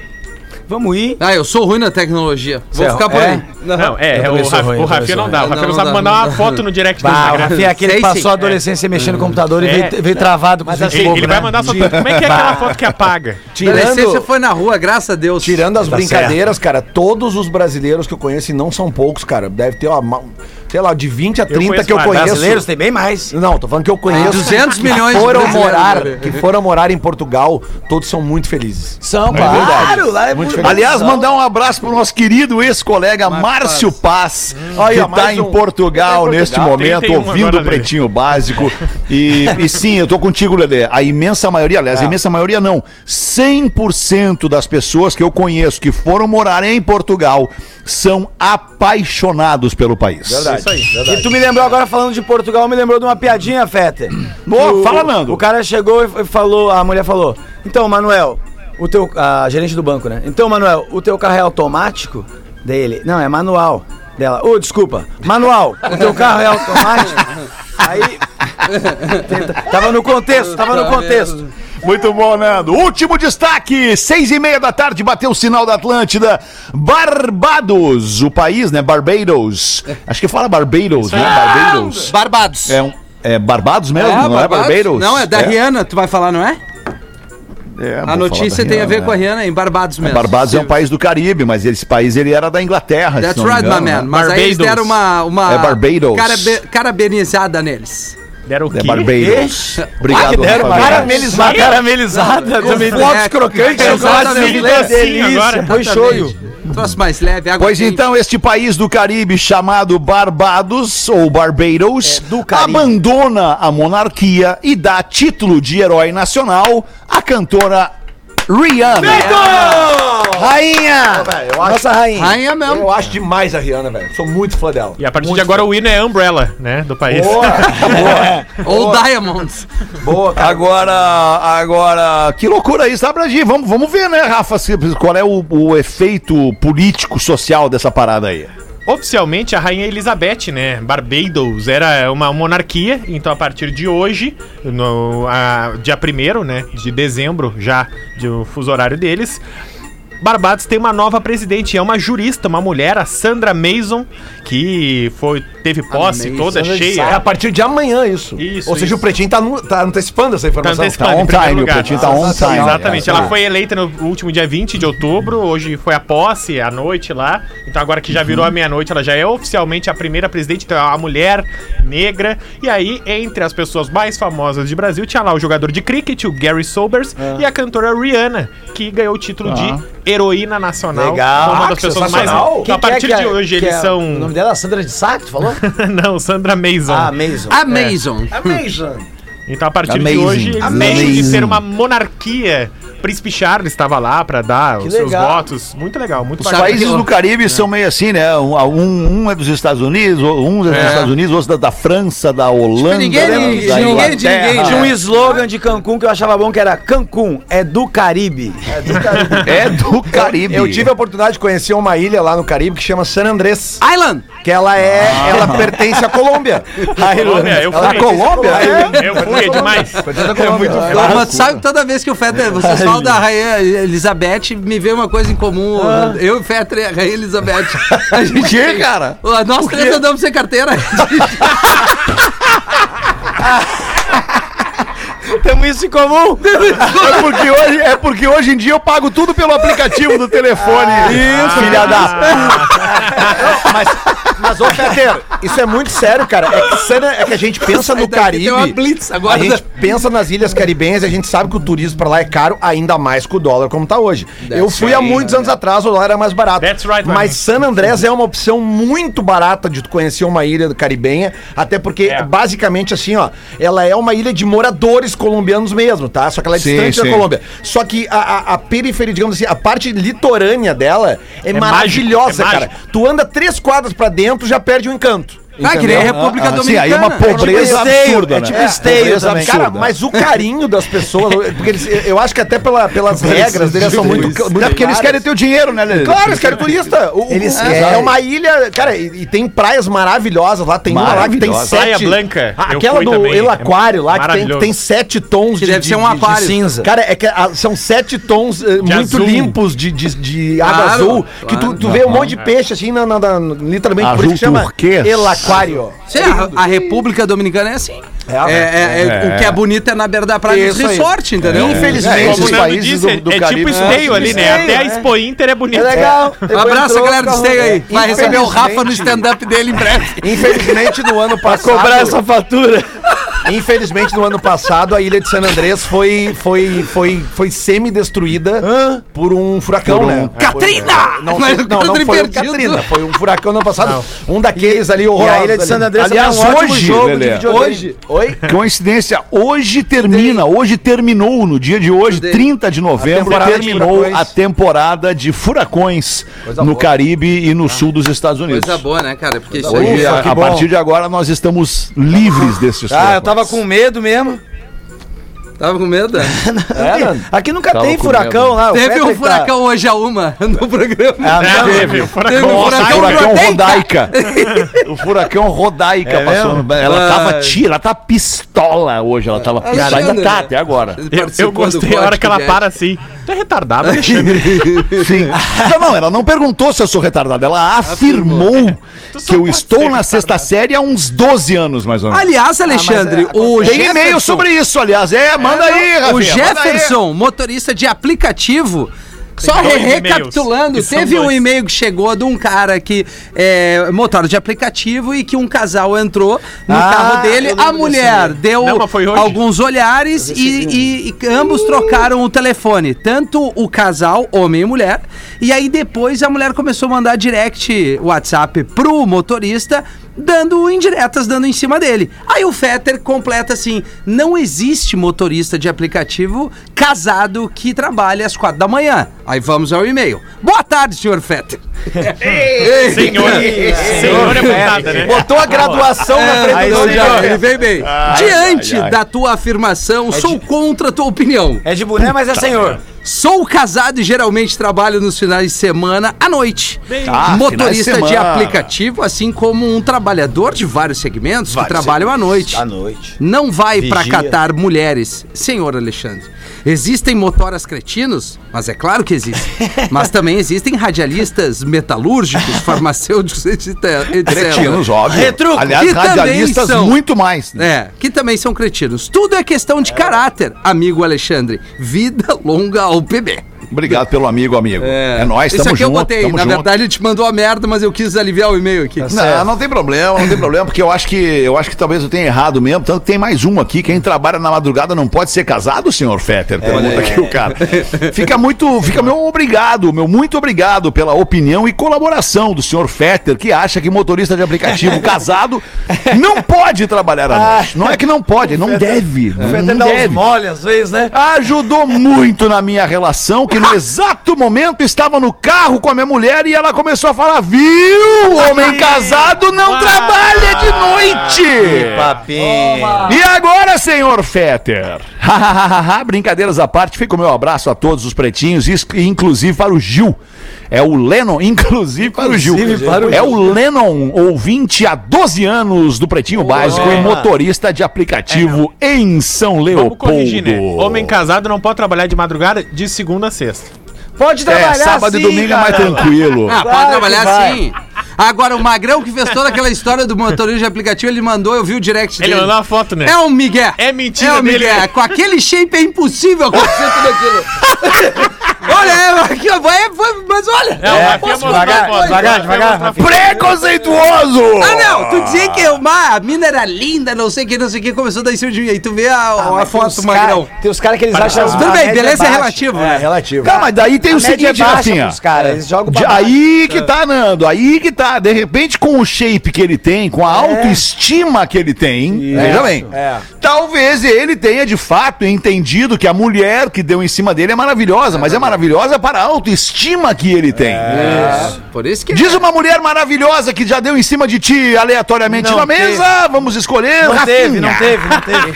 Vamos ir. Ah, eu sou ruim na tecnologia. Vou Cê- ficar por é? aí. Não, é, Eu o, Raf- ruim, o Rafinha não dá. O. Rafinha não Não, sabe não mandar uma foto no direct do Bah, o Instagram. Rafinha é aquele que passou a adolescência mexendo no computador e É. veio, veio travado com os Ele, ele vai mandar só. Como é que é aquela foto que apaga? Adolescência Tirando, foi na rua, graças a Deus. tirando as Tá brincadeiras, cara, todos os brasileiros que eu conheço, e não são poucos, cara, deve ter, ó, ma- sei lá, de 20 a 30 conheço que eu conheço. Brasileiros tem bem mais. Não, tô falando que eu conheço. 200 que milhões de foram brasileiros, morar, que foram morar em Portugal, todos são muito felizes. São, verdade. claro. Lá é Muito feliz. Aliás, mandar um abraço pro nosso querido ex-colega Márcio Paz, Aí, que tá em um. Portugal Tá em neste Portugal. momento, 31 ouvindo o Pretinho Básico. E, e sim, eu tô contigo, Lelê. A imensa maioria, aliás, a imensa maioria não, 100% das pessoas que eu conheço que foram morar em Portugal são apaixonados pelo país. Verdade. Isso aí. E tu me lembrou agora falando de Portugal, me lembrou de uma piadinha, Fetter. Ô, O- fala, Nando. O cara chegou e falou, a mulher falou: Então, Manuel, o teu. A gerente do banco, né? Então, Manuel, o teu carro é automático? Dele, não, é manual. Dela, ô, desculpa, manual, o teu carro é automático? Aí. tava no contexto, tava no contexto. Muito bom, Nando. Último destaque, seis e meia da tarde, bateu o sinal da Atlântida. Barbados, o país, né? Barbados. Acho que fala Barbados, né? Barbados. Barbados. É, um, é Barbados mesmo, não é Barbados? Não, é da Rihanna, tu vai falar, não é? É, A notícia tem a ver Rihanna, com a né? Rihanna em Barbados mesmo. Barbados é um país do Caribe, mas esse país ele era da Inglaterra. That's se não me right, engano, my man. né? Mas aí eles Barbados. deram uma, uma É Barbados. carabe- carabenizada neles. Deram o quê? Barbados. Ah, Obrigado, deram Rafa. caramelizada. Caramelizada. também. Flocos crocantes, Exatamente. Docinho agora. Foi shoyu. Troço mais leve, água Pois quente. então, este país do Caribe chamado Barbados ou Barbados É, abandona a monarquia e dá título de herói nacional à cantora Rihanna. Rainha! velho, eu acho- Nossa rainha. Rainha mesmo. Eu acho demais a Rihanna, velho. Sou muito fã dela. E a partir Muito de agora o hino é Umbrella, né? Do país. Boa, boa, Ou Diamonds. boa, cara. Agora, agora, que loucura isso, dá pra gente. Vamos, vamos ver, né, Rafa, se- qual é o, o efeito político, social dessa parada aí. Oficialmente, a Rainha Elizabeth, né? Barbados era uma monarquia, então a partir de hoje, no a- dia 1 né, de dezembro, já do fuso horário deles, Barbados tem uma nova presidente, é uma jurista, uma mulher, a Sandra Mason, que foi teve posse toda É a cheia. partir de amanhã isso. Isso, Ou seja, isso. o Pretinho tá, no- tá antecipando essa Tá informação. antecipando, Tá on time, o lugar. Pretinho tá on time. Exatamente. É, Ela tá. foi eleita no último dia 20 de outubro. Hoje foi a posse, à noite lá. Então, agora que já virou Uhum. a meia-noite, ela já é oficialmente a primeira presidente. Então, é uma mulher negra. E aí, entre as pessoas mais famosas de Brasil, tinha lá o jogador de cricket, o Gary Sobers, É. e a cantora Rihanna, que ganhou o título de heroína nacional. Legal. Uma Ah, das que pessoas mais. Então, a que é partir que de é- hoje, que eles é- são. O nome dela é Sandra de Sá, que tu falou? Não, Sandra Mason. Ah, Mason. Amazon. Então, a partir Amazing. de hoje, eles Amazing. deixam de ser uma monarquia. Príncipe Charles estava lá pra dar os seus legal. votos. Muito legal, muito Os bacana. países do Caribe são meio assim, né? Um, um, um é dos Estados Unidos, um é dos Estados Unidos, outro da, da França, da Holanda, ninguém- da ninguém- ninguém de ninguém, Tinha um slogan de Cancún que eu achava bom, que era Cancún, é do Caribe. É do Caribe. Eu tive a oportunidade de conhecer uma ilha lá no Caribe que chama San Andrés. Island. Que ela é. Ela pertence à Colômbia. Colômbia, eu fui. é Colômbia? Eu fui, é demais. Colômbia. Ô, Mas sabe que toda vez que o Fetter, vocês falam da Rainha Elizabeth, me vê uma coisa em comum. Eu e e a Rainha Elizabeth. A gente O quê, cara? Nós três andamos sem carteira. Temos isso em comum? É porque, hoje, é porque hoje em dia eu pago tudo pelo aplicativo do telefone. Isso, filha da. Mas, mas ô isso é muito sério, cara. É que, é que a gente pensa no Caribe. Tem uma blitz agora. A gente pensa nas ilhas caribenhas e a gente sabe que o turismo pra lá é caro, ainda mais com o dólar como tá hoje. Eu fui há muitos anos atrás, o dólar era mais barato. That's right. Mas San Andrés é uma opção muito barata de tu conhecer uma ilha caribenha, até porque É. basicamente assim, ó, ela é uma ilha de moradores colombianos mesmo, tá? Só que ela é Sim, distante sim. da Colômbia. Só que a, a, a periferia, digamos assim, a parte litorânea dela é, mágico, maravilhosa, é cara. mágico. Tu anda três quadras pra dentro, já perde o encanto. Ah, que nem a? República Ah, sim, Dominicana. aí é uma pobreza esteio, absurda, é né? tipo esteio pobreza também. Cara, mas o carinho das pessoas, porque eles, eu acho que até pela, pelas regras deles são muito, muito É porque eles querem teu dinheiro, né, Lelê? Claro, eles querem turista. O- o- Eles é, querem. é uma ilha, cara, e, e tem praias maravilhosas lá. Tem uma lá que tem sete. Praia Blanca, Ah, Aquela do também, El é Aquário lá, que tem, tem sete tons Que deve ser um de- aquário. cinza. Cara, é que ah, são sete tons eh, muito azul. limpos de, de, de água Claro, azul. Que tu, claro. tu vê um monte de peixe assim, na, na- na- literalmente, por isso que chama. El Aquário. Aquário. Sim, a, a República Dominicana é assim. É, é- é- O que é bonito é na beira da praia dos resort, entendeu? Infelizmente, É, Como esses o Nando países disse, do- do é Caribe tipo esteio ali, né? esteio, Até a é. Expo Inter é bonito. É legal. Um abraço, entrou, galera do Stay aí. Vai receber o Infelizmente- Rafa no stand-up dele em breve. Infelizmente, no ano passado. Cobrar essa fatura. Infelizmente, no ano passado, a ilha de San Andrés foi, foi, foi, foi semi-destruída por um furacão, Por um- né? Katrina! Não, não, não Country foi perdido. Katrina, foi um furacão no ano passado. Um daqueles ali E horrorosos. a Ilha de San ali. Andrés também é Aliás, um ótimo hoje, jogo Lelê, de. Hoje, oi? Coincidência, hoje termina, hoje terminou, no dia de hoje, 30 de novembro, de terminou furacões. a temporada de furacões no Caribe e no sul dos Estados Unidos. Coisa boa, né, cara? Porque isso Hoje, a, a partir de agora, nós estamos livres desses Ah, eu furacões. tava com medo mesmo. Tava com medo? né? É? Aqui nunca Tava tem furacão medo. lá. Teve um tá- furacão hoje a uma no programa. Ah, É, não, teve, o furacão. Teve um Nossa, furacão o furacão Rodaica. O furacão Rodaica É passou. mesmo? Ela Ah. tava tira, ela tá pistola hoje. Ela tava pistola. Ainda tá até agora. Eu, eu gostei a hora que ela para assim. Tu é retardado, Alexandre. Sim. Não, não, ela não perguntou se eu sou retardado. Ela afirmou que eu estou na sexta série há uns 12 anos, mais ou menos. Aliás, Alexandre, o Tem e-mail Jefferson- sobre isso, aliás. É, manda aí, Rafinha. O manda aí. Jefferson, motorista de aplicativo, Só recapitulando, teve um e-mail que chegou de um cara que é motor de aplicativo e que um casal entrou no Ah, carro dele. A mulher deu Não, alguns olhares e, e- e ambos trocaram o telefone. Tanto o casal, homem e mulher. E aí depois a mulher começou a mandar direct WhatsApp pro motorista. Dando indiretas, dando em cima dele. Aí o Fetter completa assim: não existe motorista de aplicativo casado que trabalhe às quatro da manhã. Aí vamos ao e-mail. Boa tarde, senhor Fetter. Senhor, senhor é botada, né? Botou a graduação na frente aí do já-. Ele veio bem. Diante da tua afirmação, sou contra a tua opinião. É de boné, mas é senhor. Sou casado e geralmente trabalho nos finais de semana à noite. Ah, Motorista de de, aplicativo, assim como um trabalhador de vários segmentos que trabalham à noite. À noite. Não vai pra Vigia. catar mulheres, senhor Alexandre. Existem motoras cretinos, mas é claro que existem. mas também existem radialistas metalúrgicos, farmacêuticos, etc. etc. Cretinos, óbvio. Retruco. Aliás, radialistas são. muito mais. né? É, que também são cretinos. Tudo é questão de caráter, amigo Alexandre. Vida longa ao PB. Obrigado pelo amigo, amigo. É, nóis, Isso tamo aqui eu junto. botei. tamo Na junto. verdade, ele te mandou a merda, mas eu quis aliviar o e-mail aqui. Não, não tem problema, não tem problema, porque eu acho que eu acho que talvez eu tenha errado mesmo. Tanto que tem mais um aqui. Quem trabalha na madrugada não pode ser casado, senhor Fetter? Pergunta aqui o cara. Fica muito, fica meu obrigado, meu muito obrigado pela opinião e colaboração do senhor Fetter, que acha que motorista de aplicativo casado não pode trabalhar à noite. Não é que não pode, não deve. Não dá uns deve. mole às vezes, né? Ajudou muito na minha relação, que no exato momento estava no carro com a minha mulher e ela começou a falar: Viu? O homem casado não trabalha de noite! Papinho. E agora, senhor Fetter? Brincadeiras à parte, fica o meu abraço a todos os pretinhos, inclusive para o Gil. É o Lennon, inclusive para o Gil. Para o é o Lennon, ouvinte há 12 anos do Pretinho Básico e motorista de aplicativo em São Vamos Leopoldo. corrigir, né? Homem casado não pode trabalhar de madrugada de segunda a sexta. Pode trabalhar É, sábado e assim, domingo é mais cara. tranquilo. Ah, pode trabalhar vai. assim. Agora, o Magrão que fez toda aquela história do motorista de aplicativo, ele mandou, eu vi o direct Ele dele. mandou uma foto, né? É um migué. É mentira É um migué. né? Com aquele shape é impossível acontecer tudo aquilo. olha, é, aqui, vai, foi- mas olha. É, posso devagar, a devagar, devagar, a. Preconceituoso! Ah, não, tu dizia que uma, a mina era linda, não sei o que, não sei o que, começou a dar em cima de mim. Aí tu vê a, a Ah, tem foto Magrão. cara- Tem os caras que eles acham as Tudo a bem, beleza é relativo, É, né? relativo. Cara, mas daí tem a o seguinte, é Rafinha. pros caras, eles jogam aí que tá, Nando. Aí que tá. De repente, com o shape que ele tem, com a autoestima que ele tem, veja bem. É. Talvez ele tenha de fato entendido que a mulher que deu em cima dele é maravilhosa, mas é maravilhosa para a autoestima que ele tem. Isso. Por isso que. Diz uma mulher maravilhosa que já deu em cima de ti aleatoriamente Não na mesa. Vamos escolher. Não Rafinha. teve, não teve, não teve.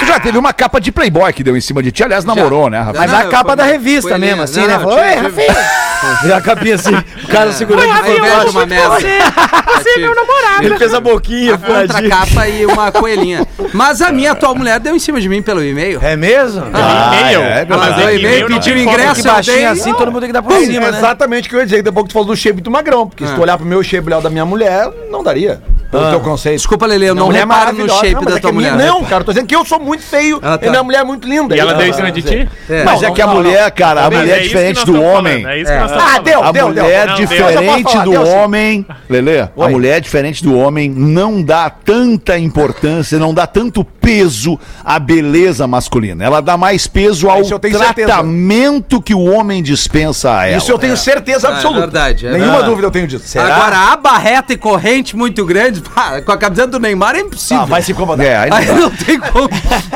Tu já teve uma capa de Playboy que deu em cima de ti. Aliás, namorou, né, Rafinha? Mas Não, a capa da revista mesmo, ali, assim, não, né? Oi, Rafinha. E a capinha assim, o cara segurando de Aí vejo uma merda. Você é meu namorado. Ele fez a boquinha, A contracapa e uma coelhinha. Mas a minha atual mulher deu em cima de mim pelo e-mail. É mesmo? E-mail. é, Mas mandou é que e-mail, pediu ingresso. Que baixinho dei- assim, todo mundo tem que dar por Sim, cima, é né? exatamente o que eu ia dizer. Daqui a pouco tu falou do shape do magrão. Porque se tu olhar pro meu shape olhar da minha mulher, não daria. Pelo teu conceito. Desculpa, Lele, eu não Mulher reparo no shape Não, da é tua a minha- mulher. Não, cara, eu tô dizendo que eu sou muito feio Ah, tá. e minha mulher é muito linda. E ela Então, deu em cima de ti? É. Mas é que a mulher, cara, a Mas mulher é diferente do homem. falando, É isso que nós estamos Ah, deu, A deu, deu. mulher Não, diferente do homem, Lelê, a mulher diferente do homem não dá tanta importância, não dá tanto peso à beleza masculina. Ela dá mais peso ao tenho certeza. Que o homem dispensa a ela. Isso eu tenho certeza Ah, é absoluta. verdade, é Nenhuma verdade. dúvida eu tenho disso. Agora, a barreta e corrente muito grande, pá, com a camiseta do Neymar é impossível. Ah, vai se incomodar. É, aí Aí não não tem como.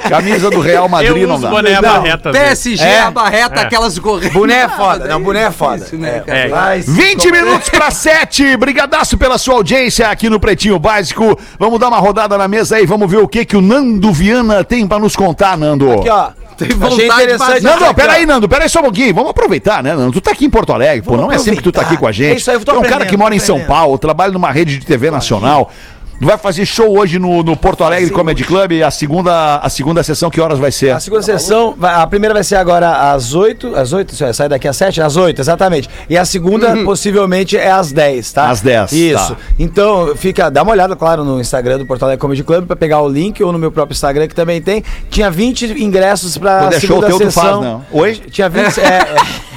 camisa do Real Madrid Eu não uso dá. boné a barreta. PSG, É. a barreta, É. aquelas correntes. Boné é foda, não, boné é foda. difícil, né, É. cara? É. Vai se 20 minutos para 7. Brigadaço pela sua audiência aqui no Pretinho Básico. Vamos dar uma rodada na mesa aí, vamos ver o que que o Nando Viana tem para nos contar, Nando. Aqui, ó. Tem Achei vontade de interessante. fazer. Nando, Aqui, peraí. Nando, peraí só um pouquinho. Vamos aproveitar, né, Nando? Tu tá aqui em Porto Alegre, pô. Vamos Não é sempre que tu tá aqui com a gente. É isso aí, eu tô Tu é um cara que mora em São. Paulo, trabalha numa rede de TV nacional. Vai fazer show hoje no, no Porto Alegre Comedy Club. A segunda, a segunda sessão, que horas vai ser? A segunda sessão, a primeira vai ser agora às 8, às 8, isso é, sai daqui às 7, às 8, exatamente. E a segunda, possivelmente, é às 10, tá? Às 10, Isso. tá. Então, fica, dá uma olhada, claro, no Instagram do Porto Alegre Comedy Club pra pegar o link, ou no meu próprio Instagram, que também tem. Tinha 20 ingressos pra Quando é show segunda teu, tu sessão. faz, não? Oi? Tinha 20, é, é.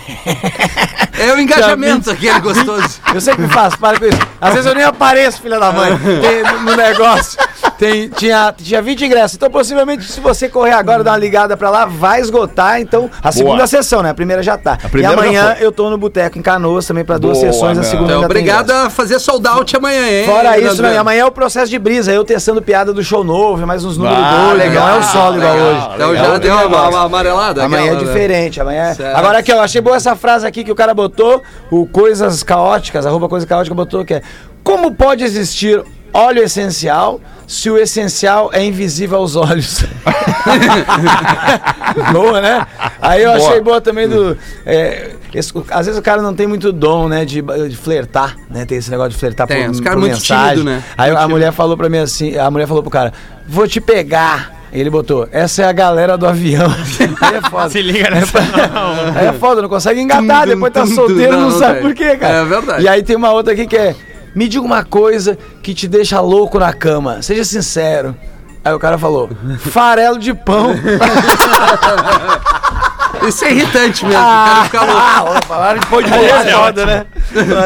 É o engajamento aquele gostoso. Eu sempre faço, para com isso. Às vezes eu nem apareço, filha da mãe, no negócio. Tem, tinha, tinha 20 ingressos. Então, possivelmente, se você correr agora e dar uma ligada pra lá, vai esgotar. Então, a segunda sessão, né? A primeira já tá. E primeira já amanhã foi. eu tô no Boteco em Canoas também pra duas Boa, sessões. A meu. segunda Então, ainda tem obrigado ingresso. a fazer sold out amanhã, hein? Fora isso, e amanhã é o processo de brisa, eu testando piada do show novo, mais uns números Ah, dois, legal, não é o solo igual legal, hoje. Então É já deu uma, uma amarelada. Amanhã é aquela, né? diferente, amanhã é... Certo. Agora aqui, eu achei boa essa frase aqui que o cara botou, o Coisas Caóticas, arroba Coisa Caótica botou, que é Como pode existir óleo essencial se o essencial é invisível aos olhos? boa, né? Aí eu achei boa também do... é, esse- às vezes o cara não tem muito dom, né, de, de flertar, né? Tem esse negócio de flertar Tem, por, os caras por muito mensagem. tímido, né? Aí a mulher falou pra mim assim, a mulher falou pro cara, vou te pegar. Ele botou, essa é a galera do avião. Aí é foda. Se liga nessa. Não. Aí é foda, não consegue engatar, depois tá solteiro, não, não, não sabe por quê, cara. É verdade. E aí tem uma outra aqui que é, me diga uma coisa que te deixa louco na cama, seja sincero. Aí o cara falou, farelo de pão. Isso é irritante mesmo. o cara fica louco. Ah, falaram de pão de Aí é é foda, né?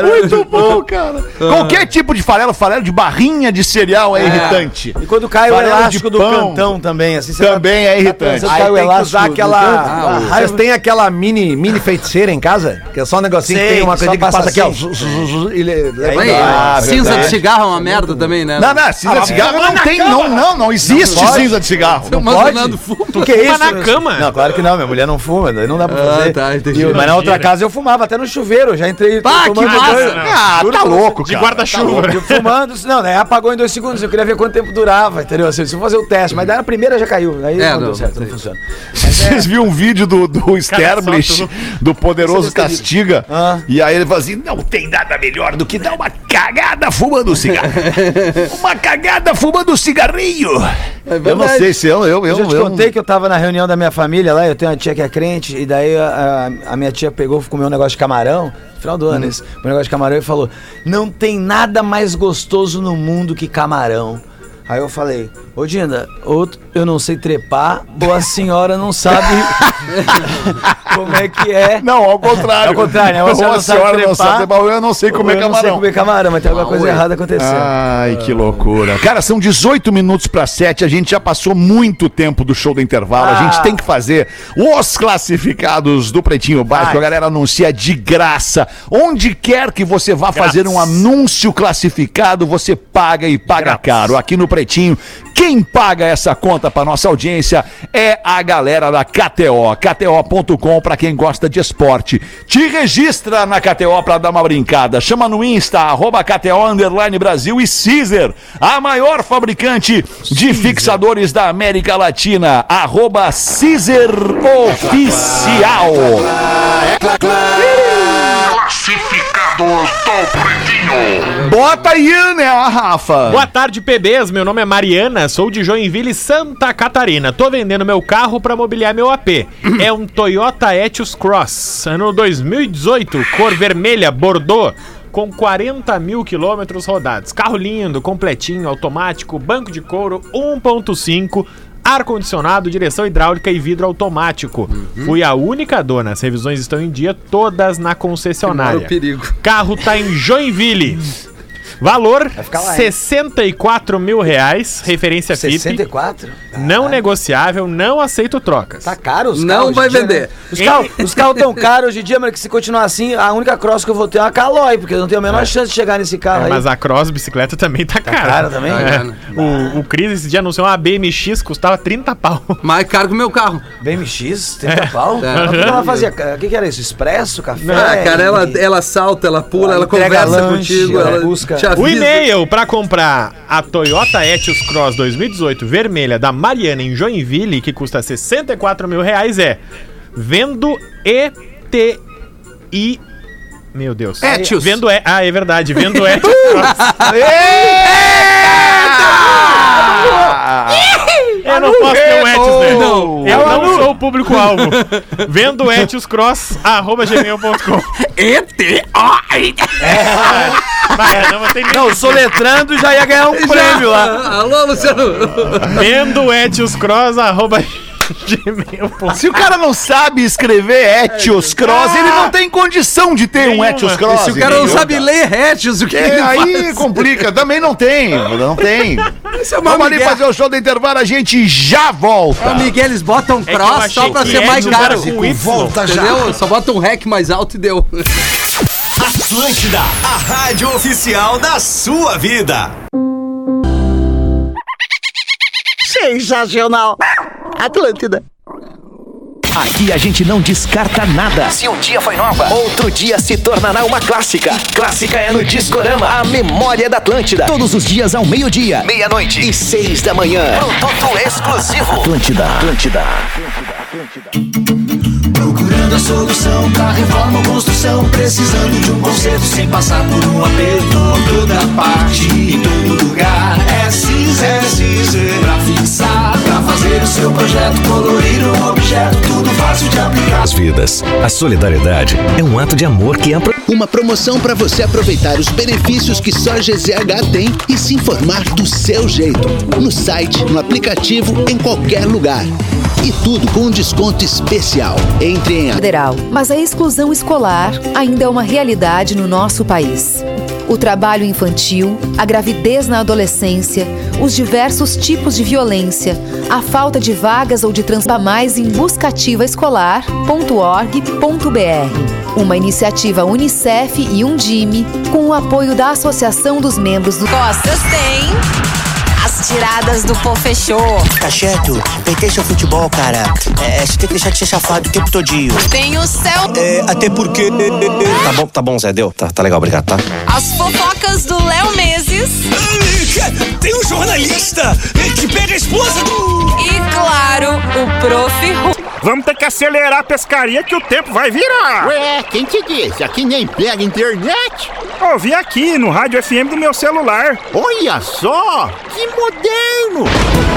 Muito bom, cara. Qualquer tipo de farelo, farelo de barrinha de cereal é, irritante. E quando cai o Farelo de elástico do pão. cantão também, assim. você Também tá- é irritante. Você Aí o tem que usar aquela. canto, ah, Vocês têm aquela mini, mini feiticeira em casa? Que é só um negocinho Sei, que tem uma coisinha que passa passa aqui, ó. assim. zu, zu, zu, zu, e le- leva- Bem, Ah, cinza de cigarro é uma merda também, né? Não, não, cinza de cigarro não tem, não, não, não existe cinza de cigarro. Mas pode? o. O que é isso? Fuma na cama. Não, claro que não, minha mulher não fuma, não dá pra Ah, fazer. tá, entendi. Eu- mas na outra casa eu fumava, até no chuveiro, já entrei. Pá, que massa! Ah, tá você. louco, De cara. guarda-chuva. Eu fumando, não, né? Apagou em dois segundos. Eu queria ver quanto tempo durava, entendeu? Assim, se eu fazer o teste, mas daí na primeira já caiu. Aí É, não, não, deu certo, não não funciona. Vocês viram um vídeo do, do tu- do Poderoso Castiga, Ah. e aí ele fala assim, não tem nada melhor do que dar uma cagada fumando cigarro. uma cagada fumando cigarrinho. eu não sei se eu... Eu, eu, Eu já te eu- contei que eu tava na reunião da minha família lá, eu tenho uma tia que é crente, e daí a, a- minha tia pegou, comeu um negócio de camarão, no final do ano esse, um negócio de camarão e falou: Não tem nada mais gostoso no mundo que camarão. Aí eu falei, ô Dinda, ou eu não sei trepar, ou a senhora não sabe como é que é. Não, ao contrário. Ao contrário, né? Ou a senhora não sabe não sabe trepar, trepar, ou eu não sei comer eu não sei camarão. comer camarão, mas tem alguma coisa errada acontecendo. Ai, que loucura. Cara, são 18 minutos para 7. A gente já passou muito tempo do show do intervalo. A gente Ah. tem que fazer os classificados do Pretinho Básico. A galera anuncia de graça. Onde quer que você vá fazer um anúncio classificado, você paga e paga caro. Aqui no Pretinho, quem paga essa conta para nossa audiência é a galera da KTO. KTO.com para quem gosta de esporte. Te registra na KTO para dar uma brincada. Chama no Insta, arroba KTO Underline Brasil e Caesar, a maior fabricante de fixadores da América Latina. Arroba Caesar Oficial. Classificados do Pretinho. Bota aí, né, Rafa? Boa tarde, PBs. Meu nome é Mariana, sou de Joinville, Santa Catarina. Tô vendendo meu carro pra mobiliar meu AP. É um Toyota Etios Cross, ano 2018, cor vermelha, Bordeaux. Com 40 mil quilômetros rodados. Carro lindo, completinho, automático, banco de couro 1.5, ar-condicionado, direção hidráulica e vidro automático. Fui a única dona. As revisões estão em dia, todas na concessionária. Mora o perigo. Carro tá em Joinville. Valor ficar lá, hein? 64 mil reais, referência FIP. 64? Não negociável, não aceito trocas. Tá caro os Não vai dia, vender. né? Os carros os carros tão caros hoje em dia, mas que se continuar assim, a única cross que eu vou ter é uma Caloi, porque eu não tenho a menor chance de chegar nesse carro aí. Mas a cross bicicleta também tá, cara. cara também? É. Tá, né? O, o Cris esse dia anunciou uma BMX, custava 30 pau. Mais caro que o meu carro. BMX, 30 pau? É. Mas O que ela fazia? O que, que era isso? Expresso? Café? Ah, cara, ela, E- ela salta, ela pula, Ela ela conversa lanche, contigo, ela ela busca- te avisa. O e-mail pra comprar a Toyota Etios Cross 2018 vermelha da Mariana em Joinville, que custa 64 mil reais, é vendo ETI. Meu Deus. Etios. Vendo e... Ah, é verdade. Vendo Etios Cross. Eu não posso ter um Etios, né? Não. Eu não sou o público-alvo. Vendo Etios Cross, arroba gmail.com. E-T-O-I. Vai, não, tem. Não, soletrando já ia ganhar um prêmio lá. Alô, Luciano. Vendo Etios Cross, arroba Gmail.com. Se o cara não sabe escrever Etios Cross, ele não tem condição de ter um. Etios Cross. Se o cara não entendeu, sabe ler rétios, o que ele É, aí faz? complica. Também não tem. Não tem. Isso é uma Vamos ali fazer o show do intervalo, a gente já volta. Ô, Miguel, eles botam É que eu cross achei só pra que ser mais caro. com Y. Volta já. Entendeu? Só bota um rec mais alto e deu. Atlântida, a rádio oficial da sua vida. Sensacional. Atlântida. Aqui a gente não descarta nada. Se um dia foi nova, Outro dia se tornará uma clássica. Clássica é no Discorama, a memória da Atlântida. Todos os dias ao meio-dia, meia-noite. e seis da manhã. Produto exclusivo. Atlântida, Atlântida. Procurando a solução pra reforma ou construção. Precisando de um conserto sem passar por um aperto. Toda parte, em todo lugar. É SIS, pra fixar, fazer o seu projeto. Colorir um objeto, tudo fácil de aplicar. As vidas. A solidariedade é um ato de amor que é. Uma promoção para você aproveitar os benefícios que só a GZH tem e se informar do seu jeito. No site, no aplicativo, em qualquer lugar. E tudo com um desconto especial. Entre em federal, mas a exclusão escolar ainda é uma realidade no nosso país. O trabalho infantil, a gravidez na adolescência, os diversos tipos de violência, a falta de vagas ou de transpa mais em buscativascolar.org.br. Uma iniciativa Unicef e Undime, com o apoio da Associação dos Membros do Costas tem as tiradas do Pô Fechou. Cacheto, peguei seu futebol, cara. É, você tem que deixar de ser safado o tempo todinho. Tem o céu, É, até porque. Tá bom, tá bom, Zé, deu. Tá, tá legal, obrigado, tá? as fofocas do Léo Meses Tem um jornalista que pega a esposa do. e, claro, o Prof. Vamos ter que acelerar a pescaria que o tempo vai virar. Ué, quem te disse? Aqui nem pega internet. Ouvi aqui no rádio FM do meu celular. Olha só, que moderno.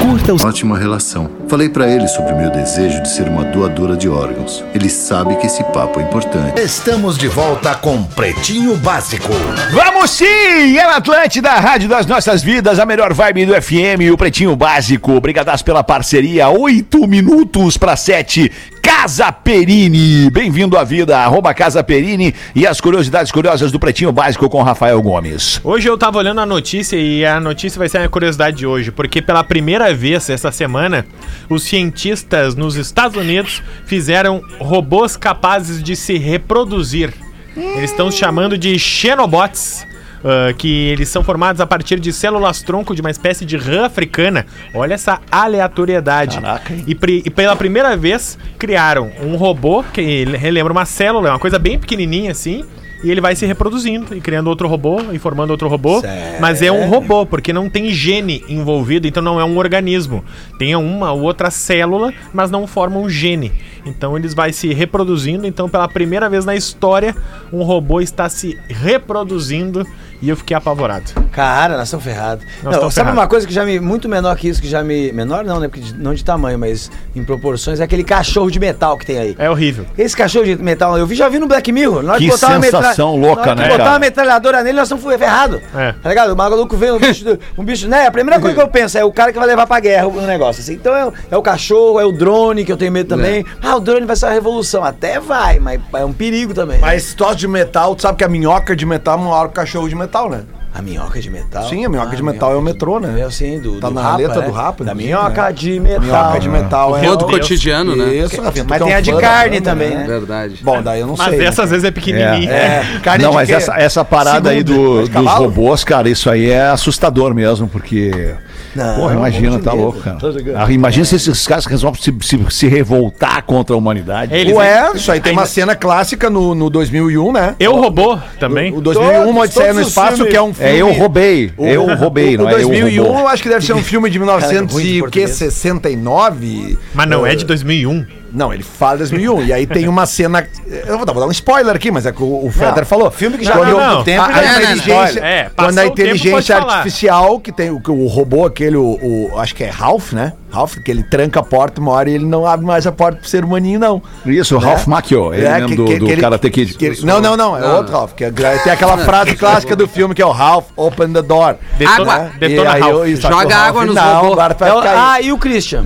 Curta os. Ótima relação. Falei pra ele sobre o meu desejo de ser uma doadora de órgãos. Ele sabe que esse papo é importante. Estamos de volta com Pretinho Básico. Vamos sim! É na Atlântida, a rádio das nossas vidas, a melhor vibe do FM e o Pretinho Básico. Obrigadas pela parceria. Oito minutos para sete. Casa Perini. Bem-vindo à vida, arroba Casa Perini e as curiosidades curiosas do Pretinho Básico com Rafael Gomes. Hoje eu tava olhando a notícia e a notícia vai ser a curiosidade de hoje, porque pela primeira vez essa semana, os cientistas nos Estados Unidos fizeram robôs capazes de se reproduzir. Eles estão chamando de xenobots. Ah, que eles são formados a partir de células tronco de uma espécie de rã africana. Olha essa aleatoriedade. Caraca? E, e pela primeira vez criaram um robô que relembra uma célula, é uma coisa bem pequenininha assim. E ele vai se reproduzindo e criando outro robô e formando outro robô. Mas é um robô, porque não tem gene envolvido, então não é um organismo. Tem uma ou outra célula, mas não forma um gene. Então eles vai se reproduzindo. Então, pela primeira vez na história, um robô está se reproduzindo e eu fiquei apavorado. Cara, nós estamos ferrados. Nós Não, sabe ferrados. uma coisa que já me. Muito menor que isso, que já me. Menor não, né? Porque de- não de tamanho, mas em proporções, é aquele cachorro de metal que tem aí. É horrível. Esse cachorro de metal, eu vi, já vi no Black Mirror. Hora Que botar sensação louca, hora que né, botar cara? uma metralhadora nele, nós estamos ferrados. É. Tá ligado? O maluco vem, um bicho, do- um bicho, né? A primeira coisa que eu penso é o cara que vai levar pra guerra o negócio. Assim. Então é, o- é o cachorro, é o drone, que eu tenho medo também. Ah, o drone vai ser uma revolução. Até vai, mas é um perigo também. Mas se tosse de metal, tu sabe que a minhoca de metal é maior que o cachorro de metal, né? A minhoca de metal? Sim, a minhoca Ah, de metal é o metrô, né? É assim, do, Tá do na Rapa, letra né? do Rapa, Da inclusive, minhoca né? de metal. Minhoca de metal é do cotidiano, né? Isso, Rafinha, tu Mas é tem a de carne também, né? né? Verdade. Bom, daí eu não Mas sei. né? dessa às vezes é pequenininha. É, carne Não, de mas essa, essa parada aí do- mas dos robôs, cara, isso aí é assustador mesmo, porque. Não, Porra, imagina, tá entender. louco, cara. Ah, Imagina se esses caras resolvem se, se- se revoltar contra a humanidade. Eles- Ué, isso aí tem uma cena clássica no, no 2001, né? Eu robô também. O 2001, Todos- Odisseia no Espaço, filmes. que é um filme... É, eu roubei. Eu roubei, o, não o é eu 2001, roubou. eu acho que deve ser um filme de Cara, ruim 1900 de e o quê? português. 69? Mas não é de 2001. Não, ele fala 2001. e aí tem uma cena. Eu vou dar, vou dar um spoiler aqui, mas é que o, o Feder falou. filme que já quando não, não. tempo a, a é, né, inteligência. É, quando a inteligência falar. artificial, que tem o, que o robô, aquele, o, o- Acho que é Ralph, né? Ralph, que ele tranca a porta uma hora e ele não abre mais a porta pro ser humaninho, não. Isso, o Né? Ralph Macchio, ele É, mesmo que- do, que- do que Karate Kid. que não, não, não, é outro Ralph. Que é- tem aquela frase clássica do filme que é o Ralph, open the door. Detona, Água. detona E aí Ralph. eu- Joga água nos não, robôs. agora tu vai É ah, e o Christian?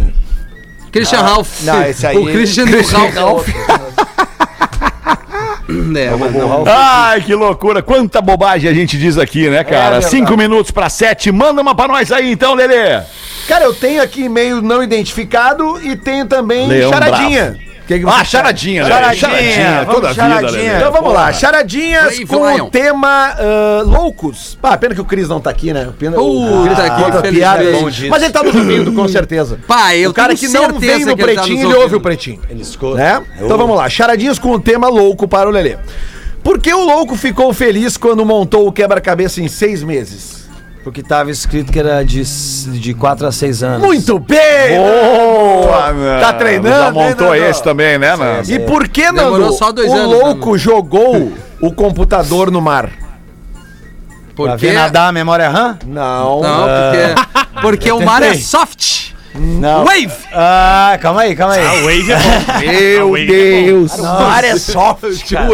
Christian Ralph. Não, esse aí- O Christian, Christian Ralph. É, mas não. Ai, que loucura. Quanta bobagem a gente diz aqui, né, cara? verdade. Cinco minutos pra sete. Manda uma pra nós aí, então, Lelê. Cara, eu tenho aqui e-mail não identificado e tenho também Leão charadinha. Que que Ah, charadinha, Lelê. Charadinha. Charadinha, vamos toda a vida, charadinha. Lelê. Então vamos lá, Porra. charadinhas Brave com Lion. o tema ah, loucos. Ah, pena que o Cris não tá aqui, né? Pena, Puta Cris que conta feliz piada, gente. Mas ele tá nos ouvindo, com certeza. Pai, eu o cara que não vem no ele tá pretinho, ele ouve o pretinho. Ele escuta. Né? Então vamos lá, charadinhas com o tema louco para o Lelê. Por que o louco ficou feliz quando montou o quebra-cabeça em seis meses? Porque tava escrito que era de, de 4 a 6 anos. Muito bem! Boa, meu. Tá treinando, Já hein, montou Nando? esse também, né, Nando? E por que, Demorou Nando, só dois o anos, louco jogou o computador no mar? Pra Porque... ver nadar a memória RAM? Não. Não, porque, porque o mar é soft. Não. Wave. Ah, calma aí, calma aí. A Wave é bom. Meu Wave é Deus! O mar é soft, cara.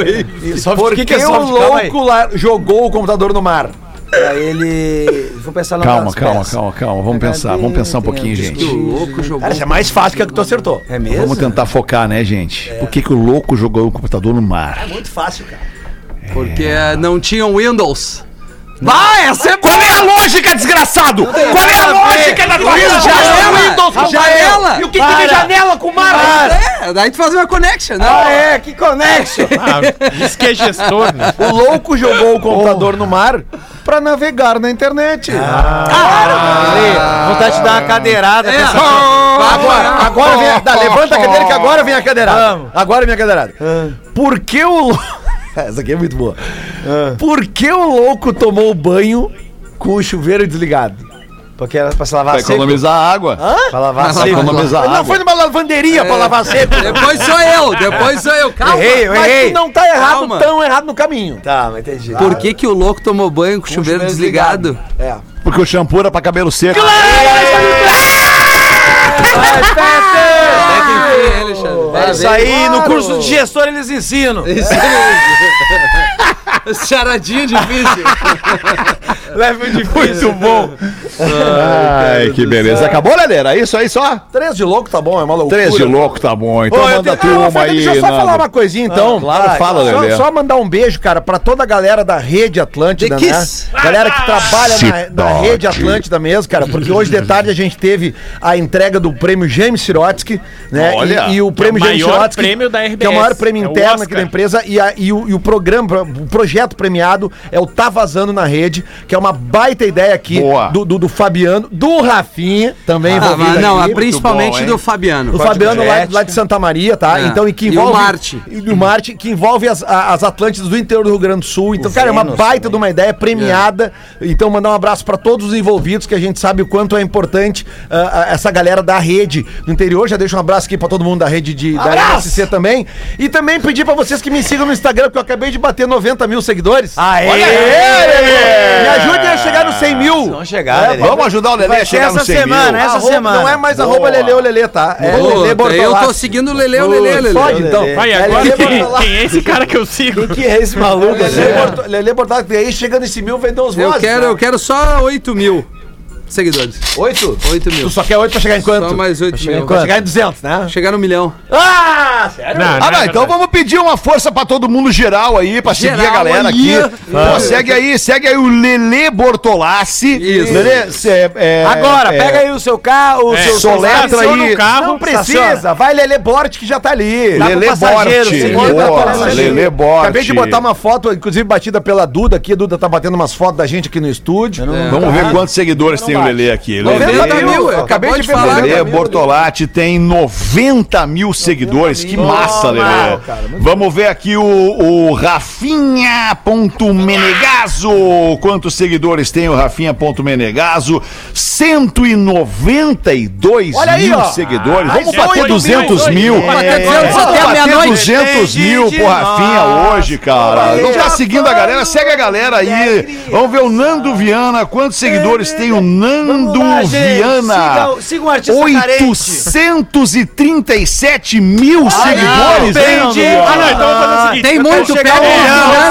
Soft, Por que, que, que é soft? o louco lá jogou o computador no mar? Pra ele... Vou pensar no Calma, calma, peças. calma, calma. Vamos pensar, vamos pensar um pouquinho, Que gente. o louco jogou. Cara, isso é mais fácil que a que tu acertou. É mesmo? Vamos tentar focar, né, gente? Por que, que o louco jogou o computador no mar? Muito fácil, cara. Porque não tinham Windows. Vai, essa é Qual é a lógica, desgraçado? Qual é a lógica da tua Windows, janela, janela. E o que, que tem janela com mar? É, daí tu faz uma connection, né? Ah, é, que connection. Ah, diz que é gestor, né? O louco jogou o computador no mar pra navegar na internet. Ali, vontade de dar uma cadeirada. É. essa- Agora, agora vem a, levanta a cadeira que agora vem a cadeirada. Vamos. Agora vem a cadeirada. Por que o Essa aqui é muito boa. Por que o louco tomou banho com o chuveiro desligado? Porque era pra se lavar Pra seco. economizar água. Pra lavar Pra seco. economizar Não água. foi numa lavanderia pra lavar seco. Depois sou eu, depois sou eu. Calma. Errei, eu Mas errei. tu não tá errado, Calma. tão errado no caminho. Tá, mas entendi. Por que, que o louco tomou banho com o chuveiro, chuveiro desligado? É. Porque o shampoo era pra cabelo seco. É isso aí, no curso de gestor eles ensinam. Isso Charadinha difícil. Leve difícil. Muito bom. Ai, que beleza. Acabou, Lelê? Era isso aí só? Três de louco tá bom, é uma loucura. Três de louco, tá bom. Então Ô, manda tenho- tu Ah, uma aí, Deixa eu só falar uma coisinha então. claro, Vai. fala, só, Lelê. só mandar um beijo, cara, pra toda a galera da Rede Atlântida, né? Galera que trabalha na, na. Rede Atlântida mesmo, cara, porque hoje de tarde a gente teve a entrega do prêmio James Sirotsky, né? Olha, e, e o prêmio é o James Sirotsky, prêmio da que é o RBS, maior prêmio é interno Oscar. aqui da empresa, e, a- e o, e o programa, o projeto premiado é o Tá Vazando na Rede, que é uma baita ideia aqui do, do, do Fabiano, do Rafinha, também Ah, mas não, aqui. é principalmente bom, do Fabiano. O Fabiano lá, lá de Santa Maria, tá? É. Então, e que E o envolve. Marte. E o Marte, que envolve as, as Atlântidas do interior do Rio Grande do Sul. Então, cara, é uma baita de uma ideia premiada. Então, mandar um abraço pra todos os envolvidos, que a gente sabe o quanto é importante ah, essa galera da rede do interior. Já deixo um abraço aqui pra todo mundo da rede de, da RSC também. E também pedir pra vocês que me sigam no Instagram, porque eu acabei de bater 90 mil seguidores. Aê! Olha aí, Lelê! Me ajudem a chegar nos 100 mil. Vamos chegar, Lelê. Vamos ajudar o Lelê a chegar essa no 100 semana, mil. essa Arroba- semana. Não é mais Boa. arroba Lelê ou Lelê, tá? É Lelê eu tô Bortolassi. seguindo o Lele, o Lele, Lele. Pode, então. Lelê. Vai, agora Lelê quem, Bortolassi. quem é esse cara que eu sigo? O que é esse maluco? Lelê Borto- Lelê Bortolassi, e aí chegando nesse mil, vendeu os Eu vozes, quero, tá? eu quero só 8 mil seguidores. Oito? 8 mil. Tu só quer oito pra chegar em quanto? Só mais 8 mil. Pra chegar em 200, né? Chegar no milhão. Ah, sério? Não, Ah, é não, então vamos pedir uma força pra todo mundo geral aí, pra seguir a Geral galera aí. aqui. Pô, segue aí, segue aí o Lelê Bortolassi. Isso. Lelê, cê, é, Agora, é, pega aí o seu carro, o É, seu soletra estaciona aí. o carro, Não precisa, vai Lelê Bort que já tá ali. Boa, passageiro. Lelê Borte. Acabei de botar uma foto, inclusive batida pela Duda aqui. A Duda tá batendo umas fotos da gente aqui no estúdio. Vamos ver quantos seguidores tem o Lelê aqui. Lelê, 90 mil, acabei acabou de falar. 90 Lelê mil. Bortolatti tem 90 mil seguidores. Que massa, Lelê. Vamos ver aqui o, o Rafinha.menegaso. Quantos seguidores tem o Rafinha.menegaso? 192 Olha aí, mil ó. seguidores. Ah, Vamos bater foi 200 mil, mil. foi mil. Bater 200 Vamos bater meia-noite. 200 mil pro Rafinha hoje, cara. Não tá seguindo a galera? Segue a galera aí. Vamos ver o Nando Viana. Quantos seguidores tem o Nando Nando lá. Viana. Siga o- siga um artista carente. 837 mil seguidores? Ah, não, então vamos fazer o seguinte. Tem muito, aí. Nando.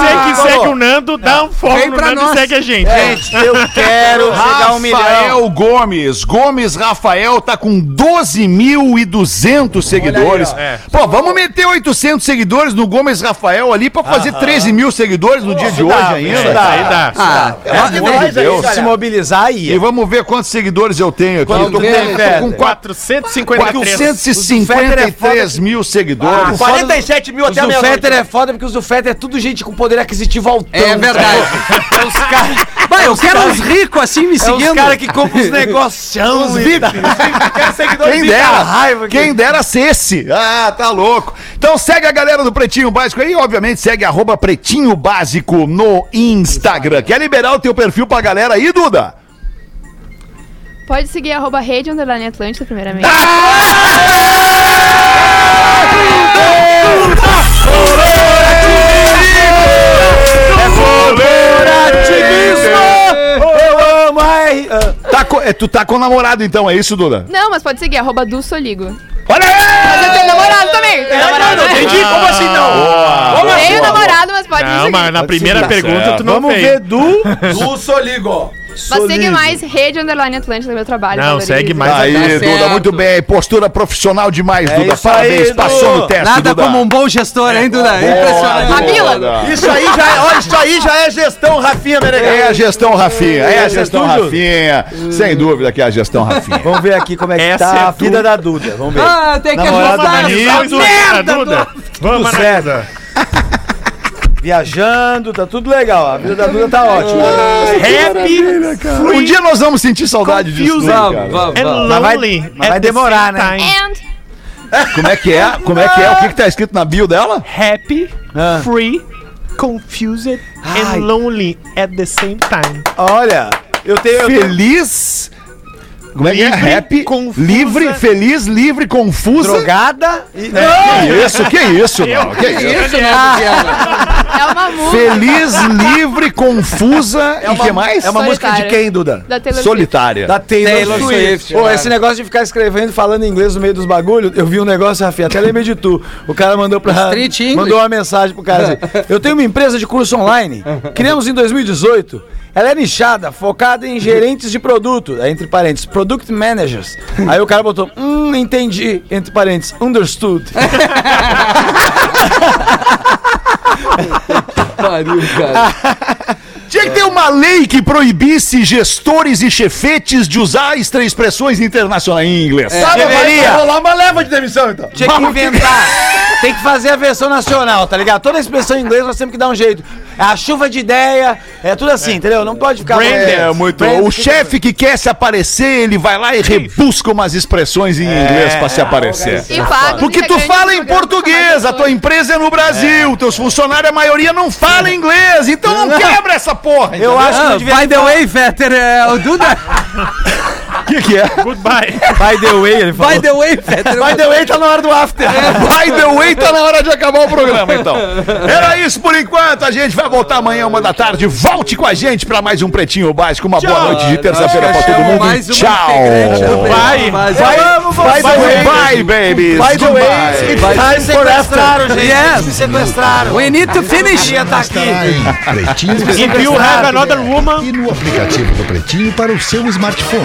Você que Falou. segue o Nando, dá um follow Vem no Nando nós. e segue a gente. Gente, eu quero chegar um milhão. Rafael Gomes. Gomes Rafael tá com 12.200 seguidores. É. Pô, vamos meter 800 seguidores no Gomes Rafael ali pra fazer 13 mil seguidores no dia de hoje dá, ainda. Isso aí dá. Ah, Pelo amor de Nós aí, Deus. se mobilizar aí. E vamos ver quantos seguidores eu tenho aqui. Eu tô com, tem, eu tô com Feder? 453 453. mil seguidores. 47 mil Os do Fetter é foda porque os do Fetter é tudo gente com poder aquisitivo altão. É verdade. É os caras eu quero uns ricos assim me é os seguindo. cara que compram os negocião. Os VIP. Quem dera, quem dera ser esse. Ah, tá louco. Então segue a galera do Pretinho Básico aí, obviamente segue arroba Pretinho Básico no Instagram. Quer liberar o teu perfil pra galera aí, Duda? Pode seguir arroba rede underline Atlântida, primeiramente. Eu amo a R. Tá co- é, tu tá com namorado então, é isso, Duda? Não, mas pode seguir arroba do Soligo. Olha Mas eu tenho namorado também. Tenho namorado, né? Como assim não? Tenho namorado, mas pode Não, seguir. mas na primeira seguir. pergunta Certo. tu não Vamos fez. ver do, do Soligo. Mas segue mais rede underline Atlântida, meu trabalho. Não, valorize. segue mais Aí, Tá Duda, certo. muito bem. Postura profissional demais, Duda. isso Parabéns, aí, passou no teste, Nada Duda. como um bom gestor, hein, Duda? Impressionante. Rabila. Isso aí já é, olha, isso aí já é gestão, Rafinha Menegas. É a gestão Rafinha, é a gestão? Rafinha. Sem dúvida que é a gestão Rafinha. Vamos ver aqui como é que Essa tá é a vida da Duda. Vamos ver. Ah, tem que Namorado ajustar da essa Isso, merda, Duda. Vamos, certo. Viajando, tá tudo legal. A vida da Duda tá ótima. Happy, Um dia nós vamos sentir saudade disso. tudo, Vamos, cara. and. Mas vai- lonely. mas vai the demorar, same né? time. And Como é que é? Como é que é? O que, que tá escrito na bio dela? Happy, Ah. free, confused Ai. and lonely at the same time. Olha, eu tenho. Eu tenho Feliz. Como é que é? Livre, Happy, confusa. livre, feliz, livre, confusa. drogada e. Que isso, que isso, não. Que isso? é uma música Feliz, livre, confusa e que mais? É uma música de Solitária. quem, Duda? da Taylor. Solitária. Da Taylor, Taylor Swift. Swift, Pô, é. esse negócio de ficar escrevendo e falando inglês no meio dos bagulhos, eu vi um negócio, Rafinha, até lembrei de tu. O cara mandou pra. Street English. mandou uma mensagem pro cara assim: Eu tenho uma empresa de curso online, criamos em 2018. Ela é nichada, focada em gerentes de produto, é, entre parênteses, product managers. Aí o cara botou, hum, entendi, entre parênteses, understood. Pariu, cara. Tinha que ter uma lei que proibisse gestores e chefetes de usar extra- expressões internacionais em inglês. Sabe, deveria. vai rolar uma leva de demissão, então. Tinha que inventar. Tem que fazer a versão nacional, tá ligado? Toda expressão em inglês nós temos que dar um jeito. É a chuva de ideia, é tudo assim, entendeu? Não pode ficar. É, muito. O chefe que quer se aparecer, ele vai lá e rebusca umas expressões em inglês pra se aparecer. Paga os Porque tu fala em programa português, a tua empresa é no Brasil, teus funcionários, a maioria não fala inglês, então não quebra essa porra. Eu acho que Ah, não devia by the way, Fetter, é, o Duda. O que, que é? Goodbye. By the way, ele falou. By the way, Fetter. By the way, tá na hora do after. By the way, tá na hora de acabar o programa, então. Era isso por enquanto. A gente vai voltar amanhã, uma da tarde. Volte com a gente pra mais um Pretinho Básico. Uma boa noite de terça-feira pra todo mundo. Tchau. Vai. Vai, Vamos, by the vamos, way, vamos. bye, babies. By the way, it's time for sequestraram, gente. Yes. Me sequestraram. We need to finish. Tá aqui. Pretinho If you have another woman. e no aplicativo do Pretinho para o seu smartphone.